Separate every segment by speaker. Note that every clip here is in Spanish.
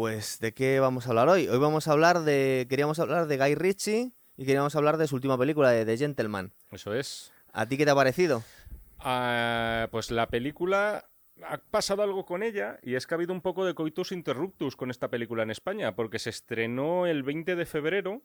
Speaker 1: Pues, ¿de qué vamos a hablar hoy? Hoy vamos a hablar de. Queríamos hablar de Guy Ritchie y queríamos hablar de su última película, de The Gentleman.
Speaker 2: Eso es.
Speaker 1: ¿A ti qué te ha parecido?
Speaker 2: Ah, pues la película ha pasado algo con ella y es que ha habido un poco de coitus interruptus con esta película en España, porque se estrenó el 20 de febrero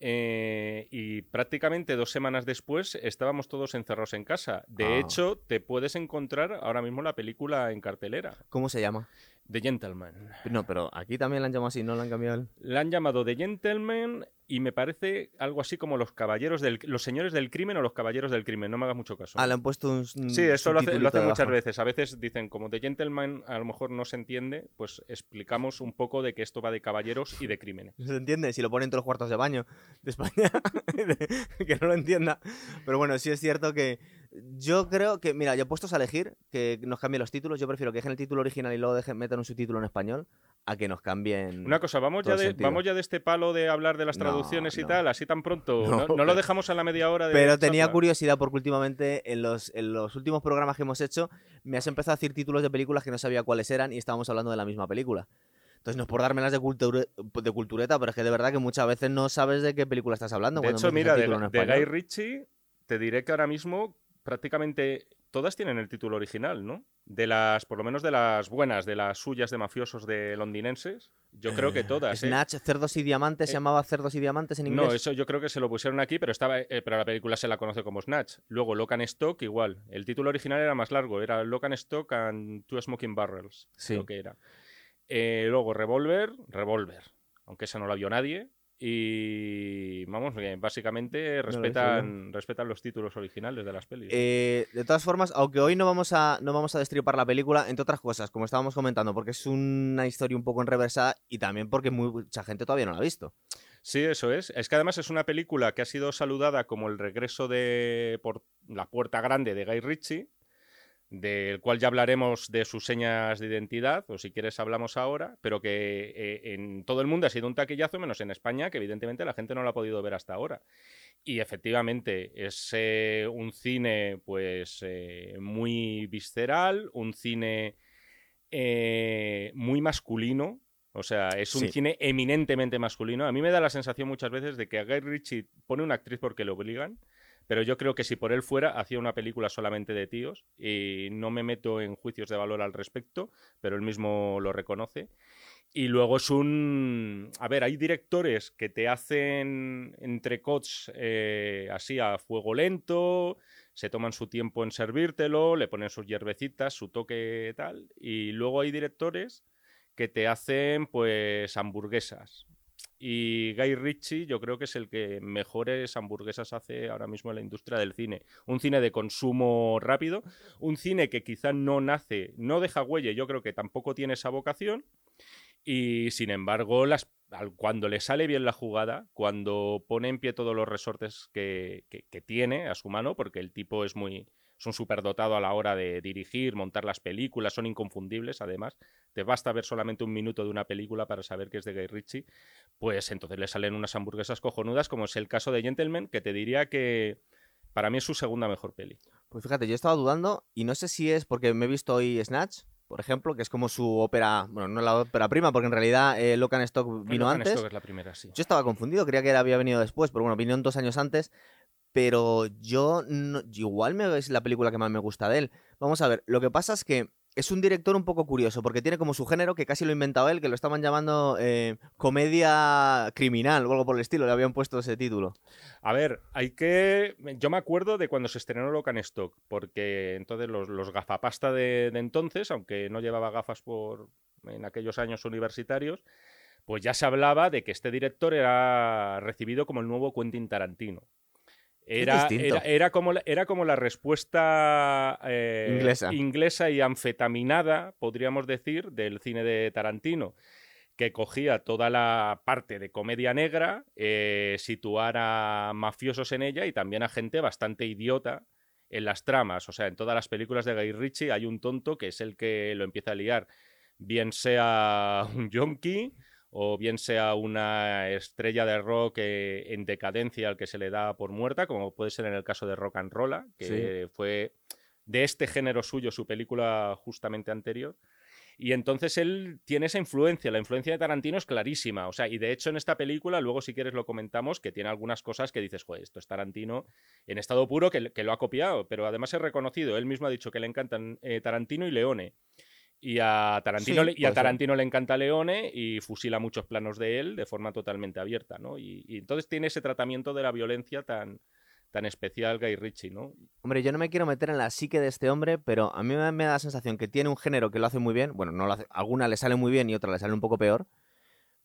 Speaker 2: eh, y prácticamente dos semanas después estábamos todos encerrados en casa. De
Speaker 1: Ah.
Speaker 2: hecho, te puedes encontrar ahora mismo la película en cartelera.
Speaker 1: ¿Cómo se llama?
Speaker 2: The Gentleman.
Speaker 1: No, pero aquí también la han llamado así, no la han cambiado. el-
Speaker 2: La han llamado The Gentleman y me parece algo así como los caballeros del... los señores del crimen o los caballeros del crimen. No me hagas mucho caso.
Speaker 1: Ah, le han puesto un.
Speaker 2: Sí, eso lo, hace- hacen muchas veces. A veces dicen, como The Gentleman a lo mejor no se entiende, pues explicamos un poco de que esto va de caballeros y de crímenes.
Speaker 1: No se entiende si lo ponen en todos los cuartos de baño de España, que no lo entienda. Pero bueno, sí es cierto que yo creo que, mira, yo puestos a elegir que nos cambien los títulos, yo prefiero que dejen el título original y luego dejen, metan un subtítulo en español a que nos cambien.
Speaker 2: Una cosa, vamos ya, de, vamos ya de este palo de hablar de las
Speaker 1: No,
Speaker 2: traducciones y tal, así tan pronto.
Speaker 1: No,
Speaker 2: lo dejamos a la media hora de
Speaker 1: Pero tenía
Speaker 2: charla?
Speaker 1: curiosidad porque últimamente en los, en los últimos programas que hemos hecho me has empezado a decir títulos de películas que no sabía cuáles eran y estábamos hablando de la misma película. Entonces no es por dármelas de, culture- de cultureta, pero es que de verdad que muchas veces no sabes de qué película estás hablando.
Speaker 2: De
Speaker 1: cuando
Speaker 2: hecho, mira, de, de. Guy Ritchie, te diré que ahora mismo prácticamente todas tienen el título original, ¿no? De las, por lo menos de las buenas, de las suyas de mafiosos de londinenses, yo creo que todas. ¿eh?
Speaker 1: Snatch, Cerdos y Diamantes, se
Speaker 2: Eh,
Speaker 1: llamaba Cerdos y Diamantes en inglés.
Speaker 2: No, eso yo creo que se lo pusieron aquí, pero estaba, eh, pero la película se la conoce como Snatch. Luego Lock and Stock, igual. El título original era más largo, era Lock and Stock and Two Smoking Barrels,
Speaker 1: Sí.
Speaker 2: creo que era. Eh, luego Revolver, Revolver, aunque esa no la vio nadie. Y vamos, básicamente respetan, respetan los títulos originales de las pelis.
Speaker 1: Eh, de todas formas, aunque hoy no vamos, a, no vamos a destripar la película, entre otras cosas, como estábamos comentando, porque es una historia un poco enreversada y también porque mucha gente todavía no la ha visto.
Speaker 2: Sí, eso es. Es que además es una película que ha sido saludada como el regreso de por la puerta grande de Guy Ritchie, del cual ya hablaremos de sus señas de identidad, o si quieres hablamos ahora, pero que eh, en todo el mundo ha sido un taquillazo, menos en España, que evidentemente la gente no lo ha podido ver hasta ahora. Y efectivamente es eh, un cine pues eh, muy visceral, un cine muy masculino, o sea, es un
Speaker 1: Sí.
Speaker 2: cine eminentemente masculino. A mí me da la sensación muchas veces de que a Guy Ritchie pone una actriz porque le obligan, pero yo creo que si por él fuera, hacía una película solamente de tíos y no me meto en juicios de valor al respecto, pero él mismo lo reconoce. Y luego es un... A ver, hay directores que te hacen entrecots eh, así a fuego lento, se toman su tiempo en servírtelo, le ponen sus hierbecitas, su toque tal, y luego hay directores que te hacen pues hamburguesas. Y Guy Ritchie yo creo que es el que mejores hamburguesas hace ahora mismo en la industria del cine. Un cine de consumo rápido, un cine que quizá no nace, no deja huella, yo creo que tampoco tiene esa vocación. Y sin embargo, cuando le sale bien la jugada, cuando pone en pie todos los resortes que tiene a su mano, porque el tipo es muy es un superdotado a la hora de dirigir, montar las películas, son inconfundibles además. Te basta ver solamente un minuto de una película para saber que es de Guy Ritchie. Pues entonces le salen unas hamburguesas cojonudas, como es el caso de Gentleman, que te diría que para mí es su segunda mejor peli.
Speaker 1: Pues fíjate, yo estaba dudando y no sé si es porque me he visto hoy Snatch, por ejemplo, que es como su ópera, bueno, no la ópera prima, porque en realidad eh, Locan Stock vino
Speaker 2: Lock and
Speaker 1: antes.
Speaker 2: Stock es la primera, sí.
Speaker 1: Yo estaba confundido, creía que había venido después, pero bueno, vino dos años antes. Pero yo igual me, es la película que más me gusta de él. Vamos a ver, lo que pasa es que es un director un poco curioso, porque tiene como su género, que casi lo ha inventado él, que lo estaban llamando eh, comedia criminal o algo por el estilo, le habían puesto ese título.
Speaker 2: A ver, hay que. Yo me acuerdo de cuando se estrenó Locan Stock, porque entonces los, los gafapasta de, de entonces, aunque no llevaba gafas por en aquellos años universitarios, pues ya se hablaba de que este director era recibido como el nuevo Quentin Tarantino. Era, era como, la- era como la respuesta eh,
Speaker 1: Inglesa.
Speaker 2: inglesa y anfetaminada, podríamos decir, del cine de Tarantino que cogía toda la parte de comedia negra, eh, situar a mafiosos en ella y también a gente bastante idiota en las tramas. O sea, en todas las películas de Guy Ritchie hay un tonto que es el que lo empieza a liar, bien sea un yonki o bien sea una estrella de rock eh, en decadencia al que se le da por muerta, como puede ser en el caso de Rock and Rolla, que
Speaker 1: Sí.
Speaker 2: fue de este género suyo su película justamente anterior. Y entonces él tiene esa influencia, la influencia de Tarantino es clarísima, o sea, y de hecho en esta película, luego si quieres lo comentamos, que tiene algunas cosas que dices, joder, esto es Tarantino en estado puro, que, lo ha copiado, pero además es reconocido, él mismo ha dicho que le encantan eh, Tarantino y Leone. Y a Tarantino, le, y a Tarantino le encanta Leone y fusila muchos planos de él de forma totalmente abierta, ¿no? Y, y entonces tiene ese tratamiento de la violencia tan, tan especial Guy Ritchie, ¿no?
Speaker 1: Hombre, yo no me quiero meter en la psique de este hombre, pero a mí me, da la sensación que tiene un género que lo hace muy bien. Bueno, no lo hace, alguna le sale muy bien y otra le sale un poco peor.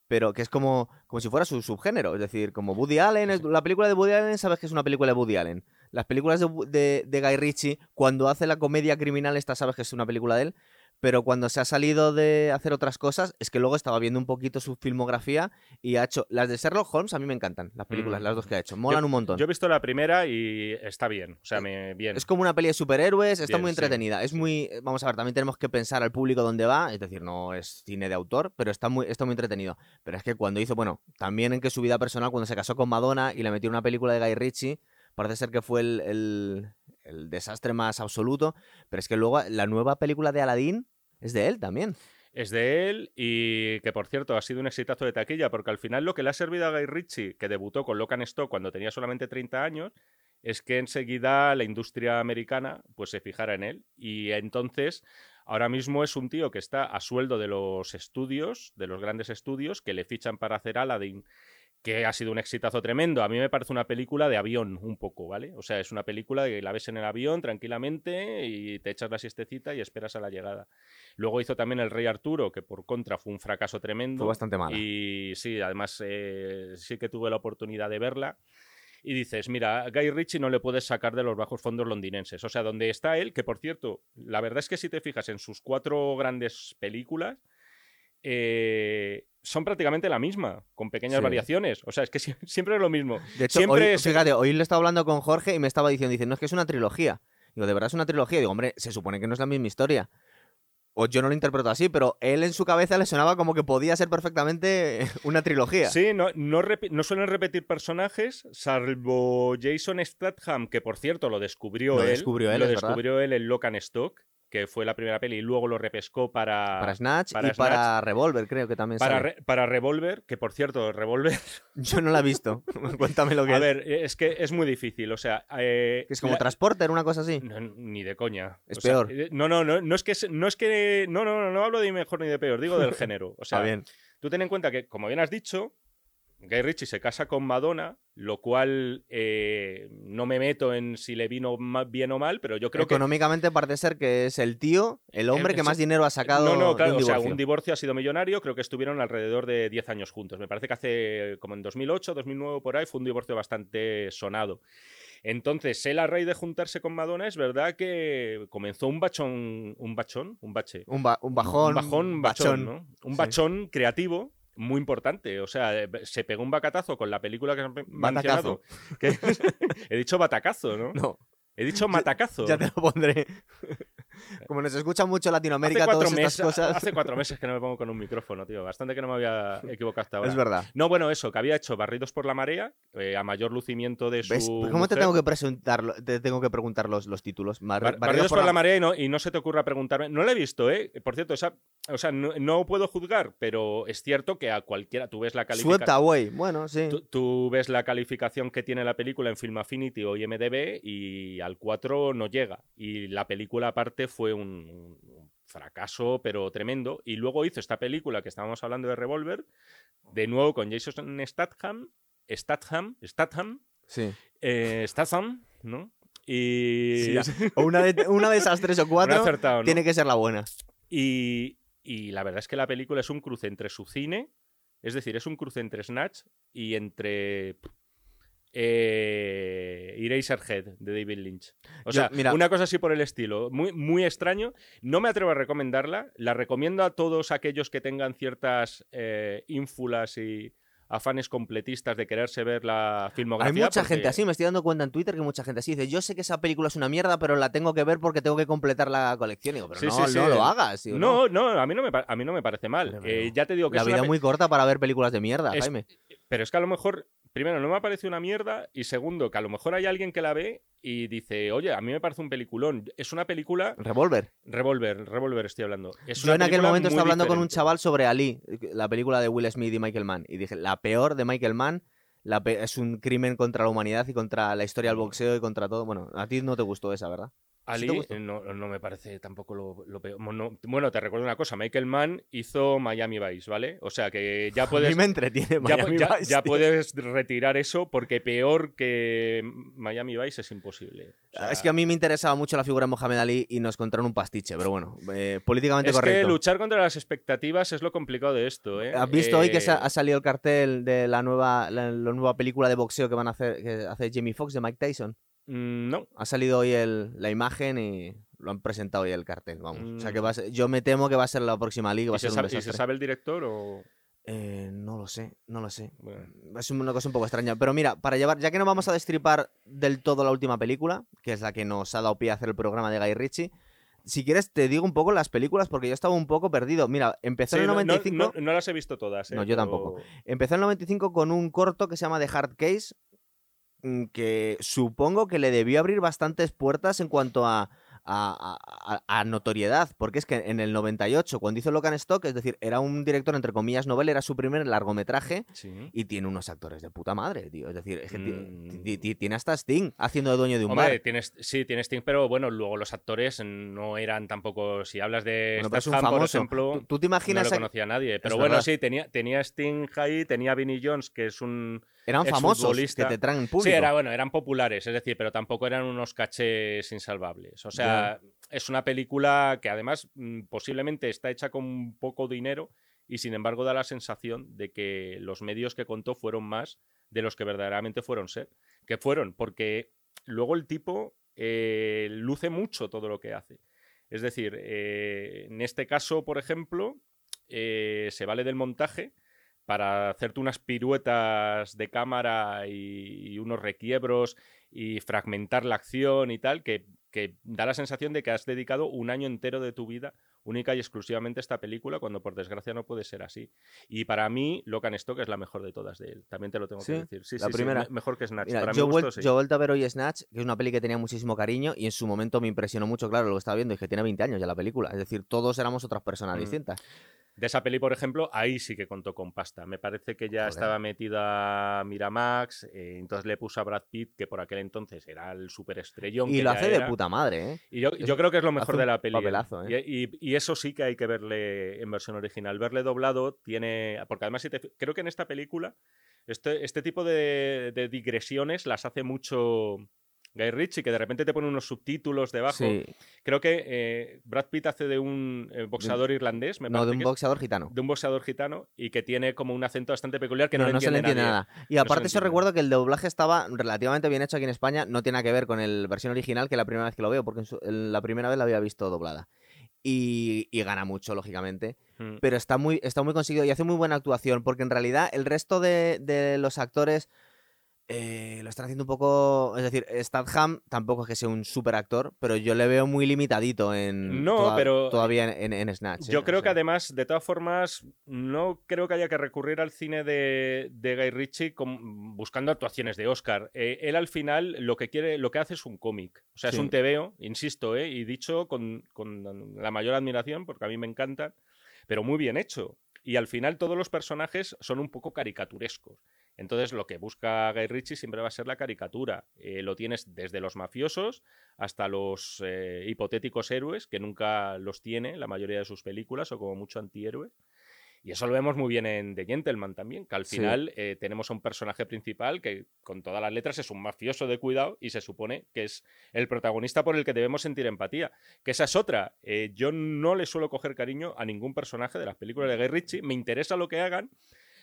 Speaker 1: Pero que es como, como si fuera su subgénero. Es decir, como Woody Allen, la película de Woody Allen, sabes que es una película de Woody Allen. Las películas de, de Guy Ritchie, cuando hace la comedia criminal, esta sabes que es una película de él pero cuando se ha salido de hacer otras cosas, es que luego estaba viendo un poquito su filmografía y ha hecho. Las de Sherlock Holmes a mí me encantan, las películas, las dos que ha hecho. Molan un montón.
Speaker 2: Yo he visto la primera y está bien. O sea, me, bien.
Speaker 1: Es como una peli de superhéroes, está muy entretenida. Es muy. Vamos a ver, también tenemos que pensar al público dónde va. Es decir, no es cine de autor, pero está muy, está muy entretenido. Pero es que cuando hizo, bueno, también en que su vida personal, cuando se casó con Madonna y le metió una película de Guy Ritchie, parece ser que fue el, el desastre más absoluto. Pero es que luego la nueva película de Aladdin es de él también.
Speaker 2: Es de él y que por cierto ha sido un exitazo de taquilla porque al final lo que le ha servido a Guy Ritchie, que debutó con Locan Stock cuando tenía solamente 30 años, es que enseguida la industria americana pues se fijara en él y entonces ahora mismo es un tío que está a sueldo de los estudios, de los grandes estudios que le fichan para hacer Aladdin que ha sido un exitazo tremendo. A mí me parece una película de avión, un poco, ¿vale? O sea, es una película que la ves en el avión tranquilamente y te echas la siestecita y esperas a la llegada. Luego hizo también El Rey Arturo, que por contra fue un fracaso tremendo.
Speaker 1: Fue bastante malo.
Speaker 2: Y sí, además eh, sí que tuve la oportunidad de verla. Y dices, mira, Guy Ritchie no le puedes sacar de los bajos fondos londinenses. O sea, donde está él, que por cierto, la verdad es que si te fijas en sus cuatro grandes películas, eh, son prácticamente la misma, con pequeñas variaciones. O sea, es que siempre es lo mismo.
Speaker 1: De hecho,
Speaker 2: siempre
Speaker 1: hoy, fíjate, hoy le estaba hablando con Jorge y me estaba diciendo, dice, no, es que es una trilogía. Digo, ¿de verdad es una trilogía? Digo, hombre, se supone que no es la misma historia. O yo no lo interpreto así, pero él en su cabeza le sonaba como que podía ser perfectamente una trilogía.
Speaker 2: Sí, no, no, no suelen repetir personajes, salvo Jason Statham, que por cierto lo descubrió
Speaker 1: lo
Speaker 2: él.
Speaker 1: Descubrió él
Speaker 2: lo descubrió él en Locan Stock que fue la primera peli, y luego lo repescó para...
Speaker 1: Para Snatch y para Revolver, creo que también
Speaker 2: para, para Revolver, que por cierto, Revolver...
Speaker 1: Yo no la he visto, cuéntame lo que
Speaker 2: A
Speaker 1: es.
Speaker 2: A ver, es que es muy difícil, o sea... Eh,
Speaker 1: es como Transporter, una cosa así.
Speaker 2: ni de coña.
Speaker 1: Es peor.
Speaker 2: Eh, no, no, no, no es que... No, es que, no, no, no, no hablo de mejor ni de peor, digo del género. O sea,
Speaker 1: bien.
Speaker 2: tú ten en cuenta que, como bien has dicho, Guy Ritchie se casa con Madonna, lo cual eh, no me meto en si le vino bien o mal, pero yo creo
Speaker 1: que... Económicamente parece ser que es el tío, el hombre que más dinero ha sacado
Speaker 2: No, no, claro,
Speaker 1: un
Speaker 2: o sea, un divorcio ha sido millonario, creo que estuvieron alrededor de 10 años juntos. Me parece que hace como en 2008, 2009 por ahí fue un divorcio bastante sonado. Entonces, él a raíz de juntarse con Madonna, es verdad que comenzó un bachón, un bachón, un bache.
Speaker 1: Un, bajón. Un
Speaker 2: bajón, bachón, ¿no? Un bachón creativo muy importante. O sea, eh, se pegó un bacatazo con la película que han mencionado. Que, he dicho batacazo, ¿no?
Speaker 1: No.
Speaker 2: He dicho matacazo.
Speaker 1: Ya te lo pondré. Como nos escucha mucho Latinoamérica, hace todas estas cosas.
Speaker 2: Hace cuatro meses que no me pongo con un micrófono, tío. Bastante que no me había equivocado hasta ahora.
Speaker 1: Es verdad.
Speaker 2: No, bueno, eso, que había hecho Barridos por la Marea, eh, a mayor lucimiento de su.
Speaker 1: ¿Cómo te tengo que presentar, te tengo que preguntar los, los títulos?
Speaker 2: Barridos, por, la... Marea y no, y no se te ocurra preguntarme. No lo he visto, ¿eh? Por cierto, esa, o sea, no, puedo juzgar, pero es cierto que a cualquiera. Tú ves la calificación.
Speaker 1: Away, bueno, sí.
Speaker 2: Tú, ves la calificación que tiene la película en Film Affinity o IMDb y al 4 no llega. Y la película, aparte, fue un un, fracaso, pero tremendo. Y luego hizo esta película que estábamos hablando de Revolver, de nuevo con Jason Statham, Statham, Statham,
Speaker 1: sí.
Speaker 2: Eh, Statham, ¿no? Y...
Speaker 1: una, de, una de esas tres o cuatro tiene que ser la buena.
Speaker 2: Y, y la verdad es que la película es un cruce entre su cine, es decir, es un cruce entre Snatch y entre eh, Eraserhead de David Lynch. O sea, una cosa así por el estilo. Muy, muy extraño. No me atrevo a recomendarla. La recomiendo a todos aquellos que tengan ciertas eh, ínfulas y afanes completistas de quererse ver la filmografía.
Speaker 1: Hay mucha gente así, me estoy dando cuenta en Twitter que mucha gente así dice, yo sé que esa película es una mierda, pero la tengo que ver porque tengo que completar la colección. digo, pero no, no lo hagas.
Speaker 2: no, no, a, mí no me, a mí no me parece mal. Eh, ya te digo que
Speaker 1: La vida muy corta para ver películas de mierda, Jaime.
Speaker 2: Pero es que a lo mejor primero, no me ha parecido una mierda. Y segundo, que a lo mejor hay alguien que la ve y dice, oye, a mí me parece un peliculón. Es una película.
Speaker 1: Revolver.
Speaker 2: Revolver, Revolver estoy hablando. Es
Speaker 1: Yo en aquel momento estaba hablando con un chaval sobre Ali, la película de Will Smith y Michael Mann. Y dije, la peor de Michael Mann la es un crimen contra la humanidad y contra la historia del boxeo y contra todo. Bueno, a ti no te gustó esa, ¿verdad? ¿Sí
Speaker 2: Ali no, no me parece tampoco lo, lo peor. No- bueno, te recuerdo una cosa. Michael Mann hizo Miami Vice, ¿vale? O sea que ya
Speaker 1: A
Speaker 2: puedes...
Speaker 1: mí me entretiene
Speaker 2: Ya,
Speaker 1: Miami
Speaker 2: ya-
Speaker 1: Vice,
Speaker 2: ya puedes retirar eso porque peor que Miami Vice es imposible. O sea,
Speaker 1: Es que a mí me interesaba mucho la figura de Mohamed Ali y nos encontraron un pastiche, pero bueno, eh, políticamente
Speaker 2: es que
Speaker 1: correcto.
Speaker 2: luchar contra las expectativas es lo complicado de esto, ¿eh?
Speaker 1: ¿Has visto hoy que
Speaker 2: Eh,
Speaker 1: ha salido el cartel de la nueva, la, la nueva película de boxeo que van a hacer, que hace Jamie Foxx de Mike Tyson?
Speaker 2: Mm, No.
Speaker 1: Ha salido hoy el- la imagen y lo han presentado hoy el cartel, vamos. O sea que
Speaker 2: Mm.
Speaker 1: va a ser- yo me temo que va a ser la próxima liga, va
Speaker 2: ¿Y
Speaker 1: a
Speaker 2: se,
Speaker 1: ser un
Speaker 2: sabe, y se sabe el director o...?
Speaker 1: Eh, no lo sé, no lo sé.
Speaker 2: Bueno.
Speaker 1: Es una cosa un poco extraña. Pero mira, para llevar, ya que no vamos a destripar del todo la última película, que es la que nos ha dado pie a hacer el programa de Guy Ritchie, si quieres te digo un poco las películas porque yo estaba un poco perdido. Mira, empezó
Speaker 2: Sí,
Speaker 1: en el
Speaker 2: no, no-
Speaker 1: 95,
Speaker 2: no- no las he visto todas, ¿eh?
Speaker 1: No, yo
Speaker 2: pero-
Speaker 1: tampoco. empezó en el 95 con un corto que se llama The Hard Case, que supongo que le debió abrir bastantes puertas en cuanto a, a- a- a- a notoriedad, porque es que en el 98, cuando hizo Locan Stock, es decir, era un director entre comillas novel, era su primer largometraje
Speaker 2: Sí.
Speaker 1: y tiene unos actores de puta madre, tío. Es decir, es que
Speaker 2: Mm.
Speaker 1: ti- ti- tiene hasta Sting haciendo de dueño de un
Speaker 2: Hombre,
Speaker 1: bar.
Speaker 2: tienes, sí, tienes Sting, pero bueno, luego los actores no eran tampoco. Si hablas de
Speaker 1: Bueno,
Speaker 2: Statham, por ejemplo,
Speaker 1: ¿Tú, tú te
Speaker 2: no
Speaker 1: imaginas
Speaker 2: lo
Speaker 1: a-
Speaker 2: conocía nadie. Pero
Speaker 1: Es
Speaker 2: bueno,
Speaker 1: verdad.
Speaker 2: sí, tenía, tenía Sting ahí, tenía Vinnie Jones, que es un.
Speaker 1: Eran famosos que te traen público?
Speaker 2: Sí, era, bueno, eran populares, es decir, pero tampoco eran unos cachés insalvables. O sea, es una película que además mm, posiblemente está hecha con poco dinero y sin embargo da la sensación de que los medios que contó fueron más de los que verdaderamente fueron ser. Que fueron, porque luego el tipo eh, luce mucho todo lo que hace. Es decir, eh, en este caso, por ejemplo, eh, se vale del montaje para hacerte unas piruetas de cámara y, y unos requiebros y fragmentar la acción y tal, que, que da la sensación de que has dedicado un año entero de tu vida única y exclusivamente a esta película, cuando por desgracia no puede ser así. Y para mí, Locan Stock es la mejor de todas de él. También te lo tengo
Speaker 1: Sí,
Speaker 2: que decir. Sí,
Speaker 1: la
Speaker 2: sí,
Speaker 1: primera.
Speaker 2: me- mejor que Snatch.
Speaker 1: Mira,
Speaker 2: para
Speaker 1: yo, vuel-
Speaker 2: gusto,
Speaker 1: yo vuelto a ver hoy Snatch, que es una peli que tenía muchísimo cariño y en su momento me impresionó mucho, claro, lo que estaba viendo, es que tiene 20 años ya la película. Es decir, todos éramos otras personas
Speaker 2: Mm.
Speaker 1: distintas.
Speaker 2: De esa peli, por ejemplo, ahí sí que contó con pasta. Me parece que ya
Speaker 1: Joder.
Speaker 2: estaba metida Miramax, eh, entonces le puso a Brad Pitt, que por aquel entonces era el superestrellón.
Speaker 1: Y
Speaker 2: que
Speaker 1: lo hace de puta madre, ¿eh?
Speaker 2: Y yo, yo creo que es lo mejor de la peli. ¿eh?
Speaker 1: papelazo, ¿eh?
Speaker 2: Y, y- y eso sí que hay que verle en versión original. Verle doblado tiene. Porque además, si te creo que en esta película, este, este tipo de, de digresiones las hace mucho. Guy Ritchie, que de repente te pone unos subtítulos debajo.
Speaker 1: Sí.
Speaker 2: Creo que eh, Brad Pitt hace de un eh, boxeador irlandés, me
Speaker 1: No, de un
Speaker 2: que es,
Speaker 1: boxeador gitano.
Speaker 2: de un boxeador gitano y que tiene como un acento bastante peculiar que no,
Speaker 1: no,
Speaker 2: le
Speaker 1: no se le entiende
Speaker 2: nadie.
Speaker 1: nada. Y
Speaker 2: No
Speaker 1: aparte
Speaker 2: entiende.
Speaker 1: recuerdo que el doblaje estaba relativamente bien hecho aquí en España, no tiene nada que ver con la versión original, que la primera vez que lo veo, porque en su- en la primera vez la había visto doblada. Y, y gana mucho, lógicamente.
Speaker 2: Mm.
Speaker 1: Pero está muy, está muy conseguido y hace muy buena actuación, porque en realidad el resto de, de los actores eh, lo están haciendo un poco. Es decir, Statham tampoco es que sea un super actor, pero yo le veo muy limitadito en.
Speaker 2: No,
Speaker 1: toda-
Speaker 2: pero-
Speaker 1: Todavía en, en- en Snatch. ¿eh?
Speaker 2: Yo
Speaker 1: O
Speaker 2: creo que además, de todas formas, no creo que haya que recurrir al cine de, de Guy Ritchie buscando actuaciones de Oscar. Eh, él al final lo que quiere, lo que hace es un cómic. O sea,
Speaker 1: Sí.
Speaker 2: es un tebeo, insisto, eh, y dicho con, con la mayor admiración, porque a mí me encantan, pero muy bien hecho. Y al final todos los personajes son un poco caricaturescos. Entonces lo que busca Guy Ritchie siempre va a ser la caricatura. Eh, lo tienes desde los mafiosos hasta los eh, hipotéticos héroes, que nunca los tiene la mayoría de sus películas, o como mucho antihéroes. Y eso lo vemos muy bien en The Gentleman también, que al
Speaker 1: Sí.
Speaker 2: final eh, tenemos a un personaje principal que con todas las letras es un mafioso de cuidado y se supone que es el protagonista por el que debemos sentir empatía. Que esa es otra. Eh, yo no le suelo coger cariño a ningún personaje de las películas de Guy Ritchie, me interesa lo que hagan,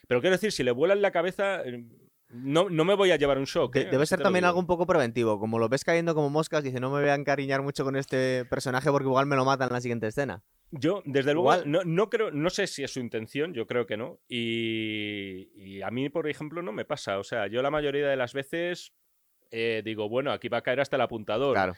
Speaker 2: pero quiero decir, si le vuela en la cabeza, eh, no, no me voy a llevar un shock. ¿eh?
Speaker 1: debe ser también algo un poco preventivo. Como lo ves cayendo como moscas, dice, no me voy a encariñar mucho con este personaje porque igual me lo matan en la siguiente escena.
Speaker 2: Yo, desde luego,
Speaker 1: Igual.
Speaker 2: no, no creo, no sé si es su intención, yo creo que no. Y, y a mí, por ejemplo, no me pasa. O sea, yo la mayoría de las veces eh, digo, bueno, aquí va a caer hasta el apuntador.
Speaker 1: Claro.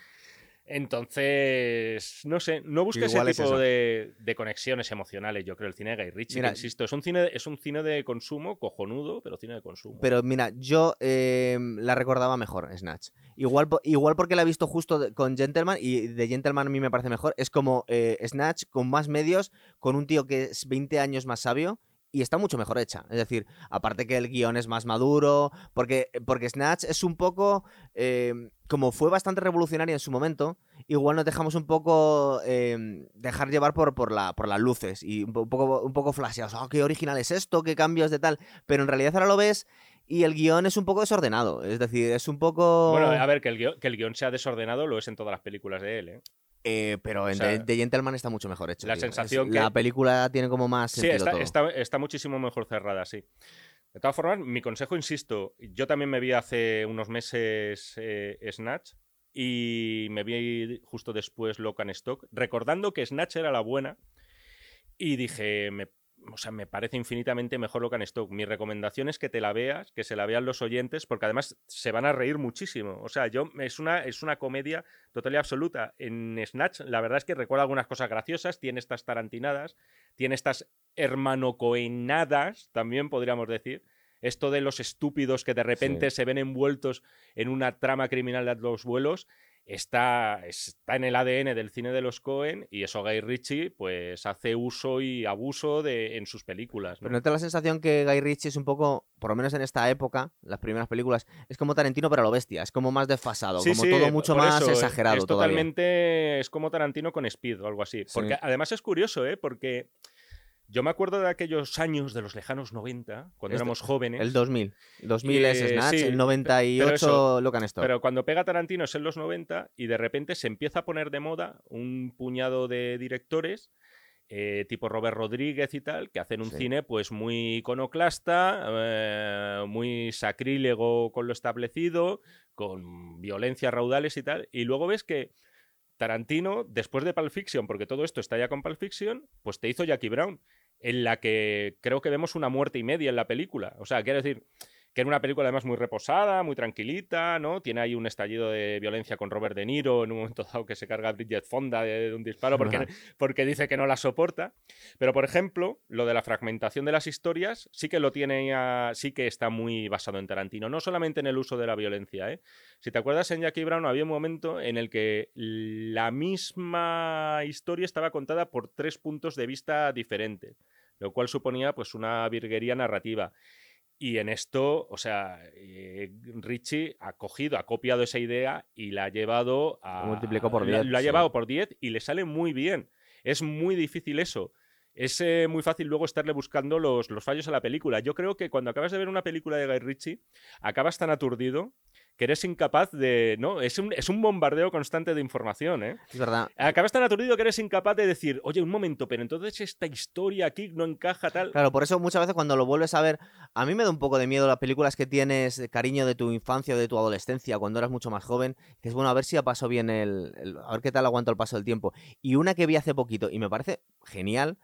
Speaker 2: Entonces, no sé, no busques ese
Speaker 1: Igual es
Speaker 2: tipo de, de conexiones emocionales, yo creo, el cine de Guy Ritchie.
Speaker 1: Mira-
Speaker 2: que, insisto, es un cine, es un cine de consumo cojonudo, pero cine de consumo.
Speaker 1: Pero mira, yo eh, la recordaba mejor, Snatch. Igual, igual porque la he visto justo con Gentleman y de Gentleman a mí me parece mejor. Es como eh, Snatch con más medios, con un tío que es 20 años más sabio y está mucho mejor hecha. Es decir, aparte que el guion es más maduro, porque, porque Snatch es un poco, eh, como fue bastante revolucionaria en su momento, igual nos dejamos un poco eh, dejar llevar por, por, la, por las luces y un po- un poco, un poco flasheados. Oh, qué original es esto, qué cambios de tal. Pero en realidad ahora lo ves y el guion es un poco desordenado. Es decir, es un poco.
Speaker 2: Bueno, a ver, que el, guion, que el guion sea desordenado lo es en todas las películas de él, ¿eh?
Speaker 1: Eh, pero en
Speaker 2: o sea,
Speaker 1: The, The Gentleman está mucho mejor hecho.
Speaker 2: la
Speaker 1: tío.
Speaker 2: sensación
Speaker 1: Es-
Speaker 2: que-
Speaker 1: La película tiene como más
Speaker 2: Sí, está,
Speaker 1: todo.
Speaker 2: está- está muchísimo mejor cerrada, sí. De todas formas, mi consejo, insisto, yo también me vi hace unos meses eh, Snatch y me vi justo después Lock and Stock, recordando que Snatch era la buena y dije, me, o sea, me parece infinitamente mejor Lock and Stock. Mi recomendación es que te la veas, que se la vean los oyentes, porque además se van a reír muchísimo. O sea, yo es una, es una comedia total y absoluta. En Snatch, la verdad es que recuerda algunas cosas graciosas, tiene estas tarantinadas, tiene estas hermanocoenadas, también podríamos decir. Esto de los estúpidos que de repente se ven envueltos en una trama criminal de los vuelos está, está en el ADN del cine de los Cohen y eso Guy Ritchie pues hace uso y abuso de, en sus películas. ¿no?
Speaker 1: Pero no te da la sensación que Guy Ritchie es un poco, por lo menos en esta época, las primeras películas, es como Tarantino pero a lo bestia, es como más desfasado,
Speaker 2: Sí,
Speaker 1: como
Speaker 2: sí,
Speaker 1: todo mucho más
Speaker 2: eso,
Speaker 1: exagerado
Speaker 2: Es totalmente. Es como Tarantino con Speed o algo así.
Speaker 1: Sí.
Speaker 2: Porque además es curioso, ¿eh? Porque yo me acuerdo de aquellos años de los lejanos 90, cuando
Speaker 1: Este-
Speaker 2: éramos jóvenes.
Speaker 1: El 2000. El 2000 es
Speaker 2: Eh,
Speaker 1: Snatch,
Speaker 2: sí,
Speaker 1: el
Speaker 2: pe-
Speaker 1: 98
Speaker 2: pero eso,
Speaker 1: Locan Stock.
Speaker 2: Pero cuando pega Tarantino es en los 90 y de repente se empieza a poner de moda un puñado de directores. eh, tipo Robert Rodríguez y tal, que hacen un
Speaker 1: Sí.
Speaker 2: cine pues muy iconoclasta, eh, muy sacrílego con lo establecido, con violencia raudales y tal, y luego ves que Tarantino, después de Pulp Fiction, porque todo esto está ya con Pulp Fiction, pues te hizo Jackie Brown, en la que creo que vemos una muerte y media en la película. O sea, quiero decir que era una película además muy reposada, muy tranquilita, ¿no? Tiene ahí un estallido de violencia con Robert De Niro en un momento dado que se carga a Bridget Fonda de, de un disparo porque, porque dice que no la soporta. Pero, por ejemplo, lo de la fragmentación de las historias sí que lo tiene, ya- sí que está muy basado en Tarantino, no solamente en el uso de la violencia, ¿eh? Si te acuerdas, en Jackie Brown había un momento en el que la misma historia estaba contada por tres puntos de vista diferentes, lo cual suponía pues una virguería narrativa. Y en esto, o sea, eh, Richie ha cogido, ha copiado esa idea y la ha llevado a.
Speaker 1: Multiplicó por
Speaker 2: la-
Speaker 1: 10,
Speaker 2: Lo ha
Speaker 1: sí.
Speaker 2: llevado por 10 y le sale muy bien. Es muy difícil eso. Es eh, muy fácil luego estarle buscando los, los fallos a la película. Yo creo que cuando acabas de ver una película de Guy Ritchie, acabas tan aturdido que eres incapaz de. ¿no? Es un, es un bombardeo constante de información, ¿eh?
Speaker 1: Es verdad.
Speaker 2: Acabas tan aturdido que eres incapaz de decir, oye, un momento, pero entonces esta historia aquí no encaja tal.
Speaker 1: Claro, por eso muchas veces cuando lo vuelves a ver, a mí me da un poco de miedo las películas que tienes cariño de tu infancia o de tu adolescencia, cuando eras mucho más joven, que es bueno, a ver si ha pasado bien el, el- a ver qué tal aguanto el paso del tiempo. Y una que vi hace poquito y me parece genial,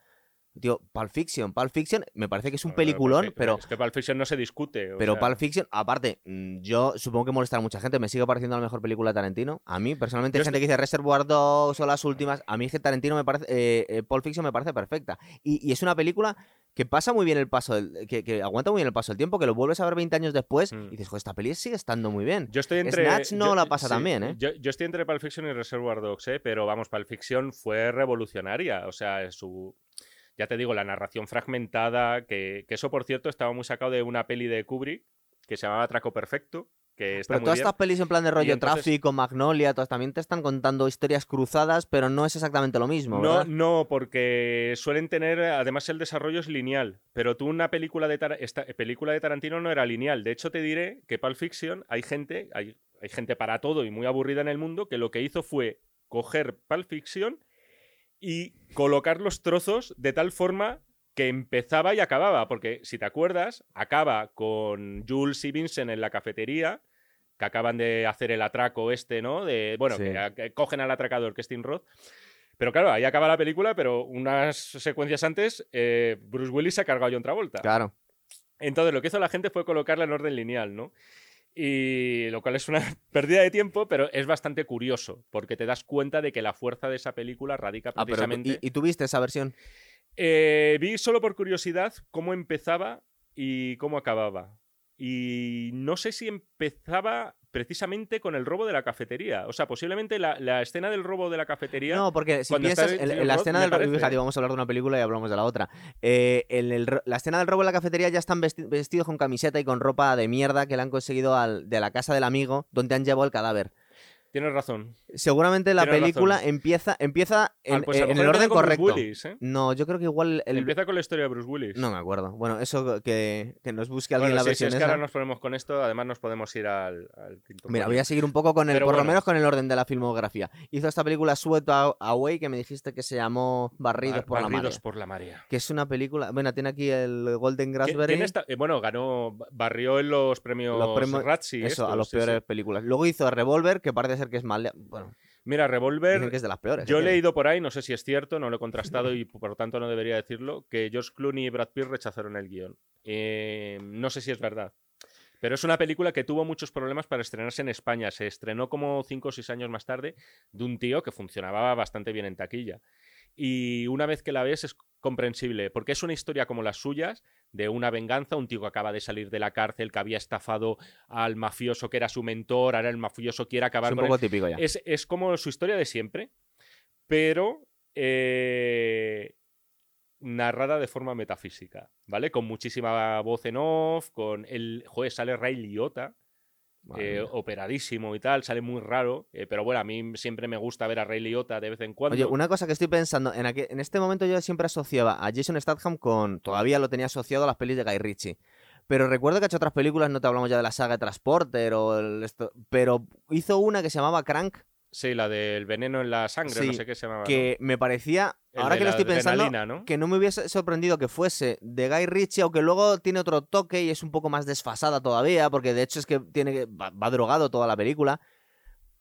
Speaker 1: tío, Pulp Fiction. Pulp Fiction me parece que es un peliculón, pero
Speaker 2: Es que Pulp Fiction no se discute. o
Speaker 1: Pero
Speaker 2: sea,
Speaker 1: Pulp Fiction, aparte, mm, yo supongo que molestará a mucha gente. Me sigue pareciendo la mejor película de Tarantino. A mí, personalmente,
Speaker 2: Yo
Speaker 1: hay gente que dice Reservoir Dogs o las últimas. A mí, que Tarantino me parece. Eh, eh, Pulp Fiction me parece perfecta. Y, y es una película que pasa muy bien el paso del. Que, que aguanta muy bien el paso del tiempo, que lo vuelves a ver 20 años después
Speaker 2: Mm.
Speaker 1: y dices, joder, esta peli sigue estando muy bien.
Speaker 2: Yo estoy entre.
Speaker 1: Snatch no
Speaker 2: yo-
Speaker 1: la pasa tan bien, ¿eh?
Speaker 2: Yo, yo estoy entre Pulp Fiction y Reservoir Dogs, ¿eh? Pero vamos, Pulp Fiction fue revolucionaria. O sea, su. Ya te digo, la narración fragmentada, que, que eso, por cierto, estaba muy sacado de una peli de Kubrick que se llamaba Traco Perfecto, que está
Speaker 1: Pero
Speaker 2: muy
Speaker 1: todas
Speaker 2: bien.
Speaker 1: estas pelis en plan de rollo
Speaker 2: entonces-
Speaker 1: tráfico, Magnolia, todas también te están contando historias cruzadas, pero no es exactamente lo mismo,
Speaker 2: No, no, porque suelen tener, además el desarrollo es lineal, pero tú una película de, Tar- esta película de Tarantino no era lineal. De hecho, te diré que Pulp Fiction hay gente, hay, hay gente para todo y muy aburrida en el mundo que lo que hizo fue coger Pulp Fiction y colocar los trozos de tal forma que empezaba y acababa, porque si te acuerdas, acaba con Jules y Vincent en la cafetería, que acaban de hacer el atraco este, ¿no? De, bueno,
Speaker 1: Sí.
Speaker 2: que, a- que cogen al atracador, que es Tim Roth. Pero claro, ahí acaba la película, pero unas secuencias antes, eh, Bruce Willis se ha cargado a John Travolta.
Speaker 1: Claro.
Speaker 2: Entonces, lo que hizo la gente fue colocarla en orden lineal, ¿no? Y lo cual es una pérdida de tiempo, pero es bastante curioso, porque te das cuenta de que la fuerza de esa película radica
Speaker 1: Ah, pero
Speaker 2: precisamente.
Speaker 1: ¿y, y tú viste esa versión?
Speaker 2: Eh, vi solo por curiosidad cómo empezaba y cómo acababa. Y no sé si empezaba precisamente con el robo de la cafetería. O sea, posiblemente la, la escena del robo de la cafetería.
Speaker 1: No, porque si piensas en,
Speaker 2: Tim
Speaker 1: en la escena del robo, fíjate, vamos a hablar de una película y hablamos de la otra. Eh, en el la escena del robo en la cafetería ya están vesti- vestidos con camiseta y con ropa de mierda que le han conseguido al- de la casa del amigo donde han llevado el cadáver.
Speaker 2: Tienes razón.
Speaker 1: Seguramente la
Speaker 2: Tienes
Speaker 1: película
Speaker 2: razón.
Speaker 1: empieza, empieza
Speaker 2: Ah,
Speaker 1: en,
Speaker 2: pues a lo
Speaker 1: en el orden correcto.
Speaker 2: Willis, ¿eh?
Speaker 1: No, yo creo que igual el...
Speaker 2: Empieza con la historia de Bruce Willis.
Speaker 1: No me acuerdo. Bueno, eso que, que nos busque alguien
Speaker 2: Bueno,
Speaker 1: la
Speaker 2: sí,
Speaker 1: versión
Speaker 2: es que ahora nos ponemos con esto, además nos podemos ir al, al quinto
Speaker 1: Mira, voy a seguir un poco con el,
Speaker 2: Pero
Speaker 1: por lo menos con el orden de la filmografía. Hizo esta película Sweat Away, que me dijiste que se llamó Barridos
Speaker 2: Bar-
Speaker 1: por la
Speaker 2: Barridos
Speaker 1: Marea.
Speaker 2: por la marea.
Speaker 1: Que es una película. Bueno, tiene aquí el Golden
Speaker 2: ¿Qui-
Speaker 1: Raspberry.
Speaker 2: quién está- eh, bueno, ganó, barrió en los premios,
Speaker 1: Los premios-
Speaker 2: Razzie
Speaker 1: Eso,
Speaker 2: estos,
Speaker 1: a los
Speaker 2: sí,
Speaker 1: peores
Speaker 2: sí.
Speaker 1: películas. Luego hizo Revolver, que parece ser que es mal. Bueno,
Speaker 2: Mira, Revolver,
Speaker 1: que es de las peores.
Speaker 2: yo he
Speaker 1: ¿eh?
Speaker 2: leído por ahí, no sé si es cierto, no lo he contrastado y por lo tanto no debería decirlo, que George Clooney y Brad Pitt rechazaron el guion. Eh, no sé si es verdad. Pero es una película que tuvo muchos problemas para estrenarse en España. Se estrenó como 5 o 6 años más tarde de un tío que funcionaba bastante bien en taquilla. Y una vez que la ves es comprensible, porque es una historia como las suyas, de una venganza, un tío que acaba de salir de la cárcel, que había estafado al mafioso que era su mentor, ahora el mafioso quiere
Speaker 1: Es
Speaker 2: acabar
Speaker 1: un
Speaker 2: con él.
Speaker 1: poco típico ya.
Speaker 2: Es, es como su historia de siempre, pero eh, narrada de forma metafísica, ¿vale? Con muchísima voz en off, con el... Joder, sale Ray Liotta, Eh, operadísimo y tal, sale muy raro, eh, pero bueno, a mí siempre me gusta ver a Ray Liotta de vez en cuando.
Speaker 1: Oye, una cosa que estoy pensando, en, aquel- en este momento yo siempre asociaba a Jason Statham con, todavía lo tenía asociado a las pelis de Guy Ritchie, pero recuerdo que ha hecho otras películas, no te hablamos ya de la saga de Transporter, o el esto, pero hizo una que se llamaba Crank,
Speaker 2: Sí, la del veneno en la sangre, no
Speaker 1: Sí,
Speaker 2: sé qué se llamaba. ¿no?
Speaker 1: que me parecía,
Speaker 2: El
Speaker 1: ahora que lo estoy pensando,
Speaker 2: ¿no?
Speaker 1: que no me hubiese sorprendido que fuese de Guy Ritchie, aunque luego tiene otro toque y es un poco más desfasada todavía, porque de hecho es que tiene que- va, va drogado toda la película.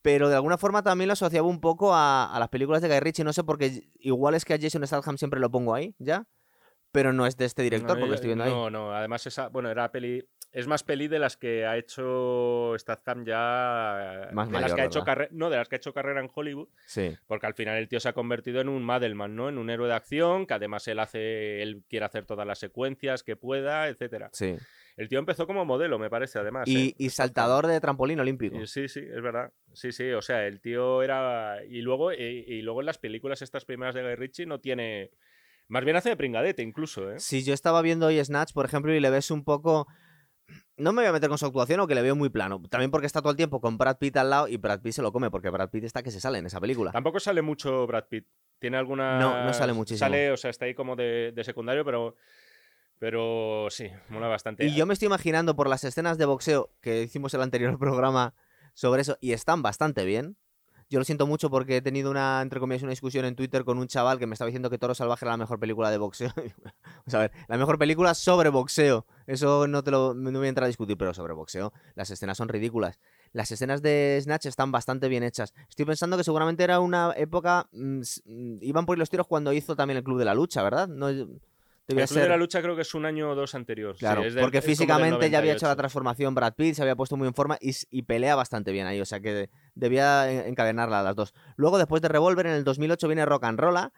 Speaker 1: Pero de alguna forma también lo asociaba un poco a, a las películas de Guy Ritchie. No sé, porque igual es que a Jason Statham siempre lo pongo ahí, ¿ya? Pero no es de este director,
Speaker 2: No,
Speaker 1: porque
Speaker 2: yo-
Speaker 1: estoy viendo ahí.
Speaker 2: No, no, además esa, bueno, era peli, es más peli de las que ha hecho Statham ya,
Speaker 1: Más
Speaker 2: de las que ha hecho no, de las que ha hecho carrera en Hollywood,
Speaker 1: Sí.
Speaker 2: porque al final el tío se ha convertido en un Madelman, ¿no? En un héroe de acción, que además él hace, él quiere hacer todas las secuencias que pueda, etcétera.
Speaker 1: Sí.
Speaker 2: El tío empezó como modelo, me parece, además.
Speaker 1: Y,
Speaker 2: ¿eh?
Speaker 1: y saltador de trampolín olímpico.
Speaker 2: Y Sí, sí, es verdad. Sí, sí, o sea, el tío era. Y luego, y, y luego en las películas, estas primeras de Guy Ritchie, no tiene. Más bien hace de pringadete, incluso, ¿eh?
Speaker 1: Si yo estaba viendo hoy Snatch, por ejemplo, y le ves un poco. No me voy a meter con su actuación, o que le veo muy plano. También porque está todo el tiempo con Brad Pitt al lado y Brad Pitt se lo come, porque Brad Pitt está que se sale en esa película.
Speaker 2: Tampoco sale mucho Brad Pitt. Tiene alguna.
Speaker 1: No, no sale muchísimo.
Speaker 2: Sale, o sea, está ahí como de, de secundario, pero. Pero sí, mola bastante.
Speaker 1: Y yo me estoy imaginando por las escenas de boxeo que hicimos en el anterior programa sobre eso, y están bastante bien. Yo lo siento mucho porque he tenido una, entre comillas, una discusión en Twitter con un chaval que me estaba diciendo que Toro Salvaje era la mejor película de boxeo. Vamos a ver, la mejor película sobre boxeo. Eso no te lo no voy a entrar a discutir, pero sobre boxeo. Las escenas son ridículas. Las escenas de Snatch están bastante bien hechas. Estoy pensando que seguramente era una época. mm, mm, iban por los tiros cuando hizo también el Club de la Lucha, ¿verdad? No, debía
Speaker 2: el Club
Speaker 1: ser.
Speaker 2: de la Lucha creo que es un año o dos anterior. sí,
Speaker 1: Claro,
Speaker 2: es
Speaker 1: porque
Speaker 2: es
Speaker 1: físicamente ya había hecho la
Speaker 2: 98.
Speaker 1: transformación Brad Pitt, se había puesto muy en forma y, y pelea bastante bien ahí, o sea que debía en- encadenarla a las dos. Luego, después de Revolver, en el 2008 viene Rock and Rolla,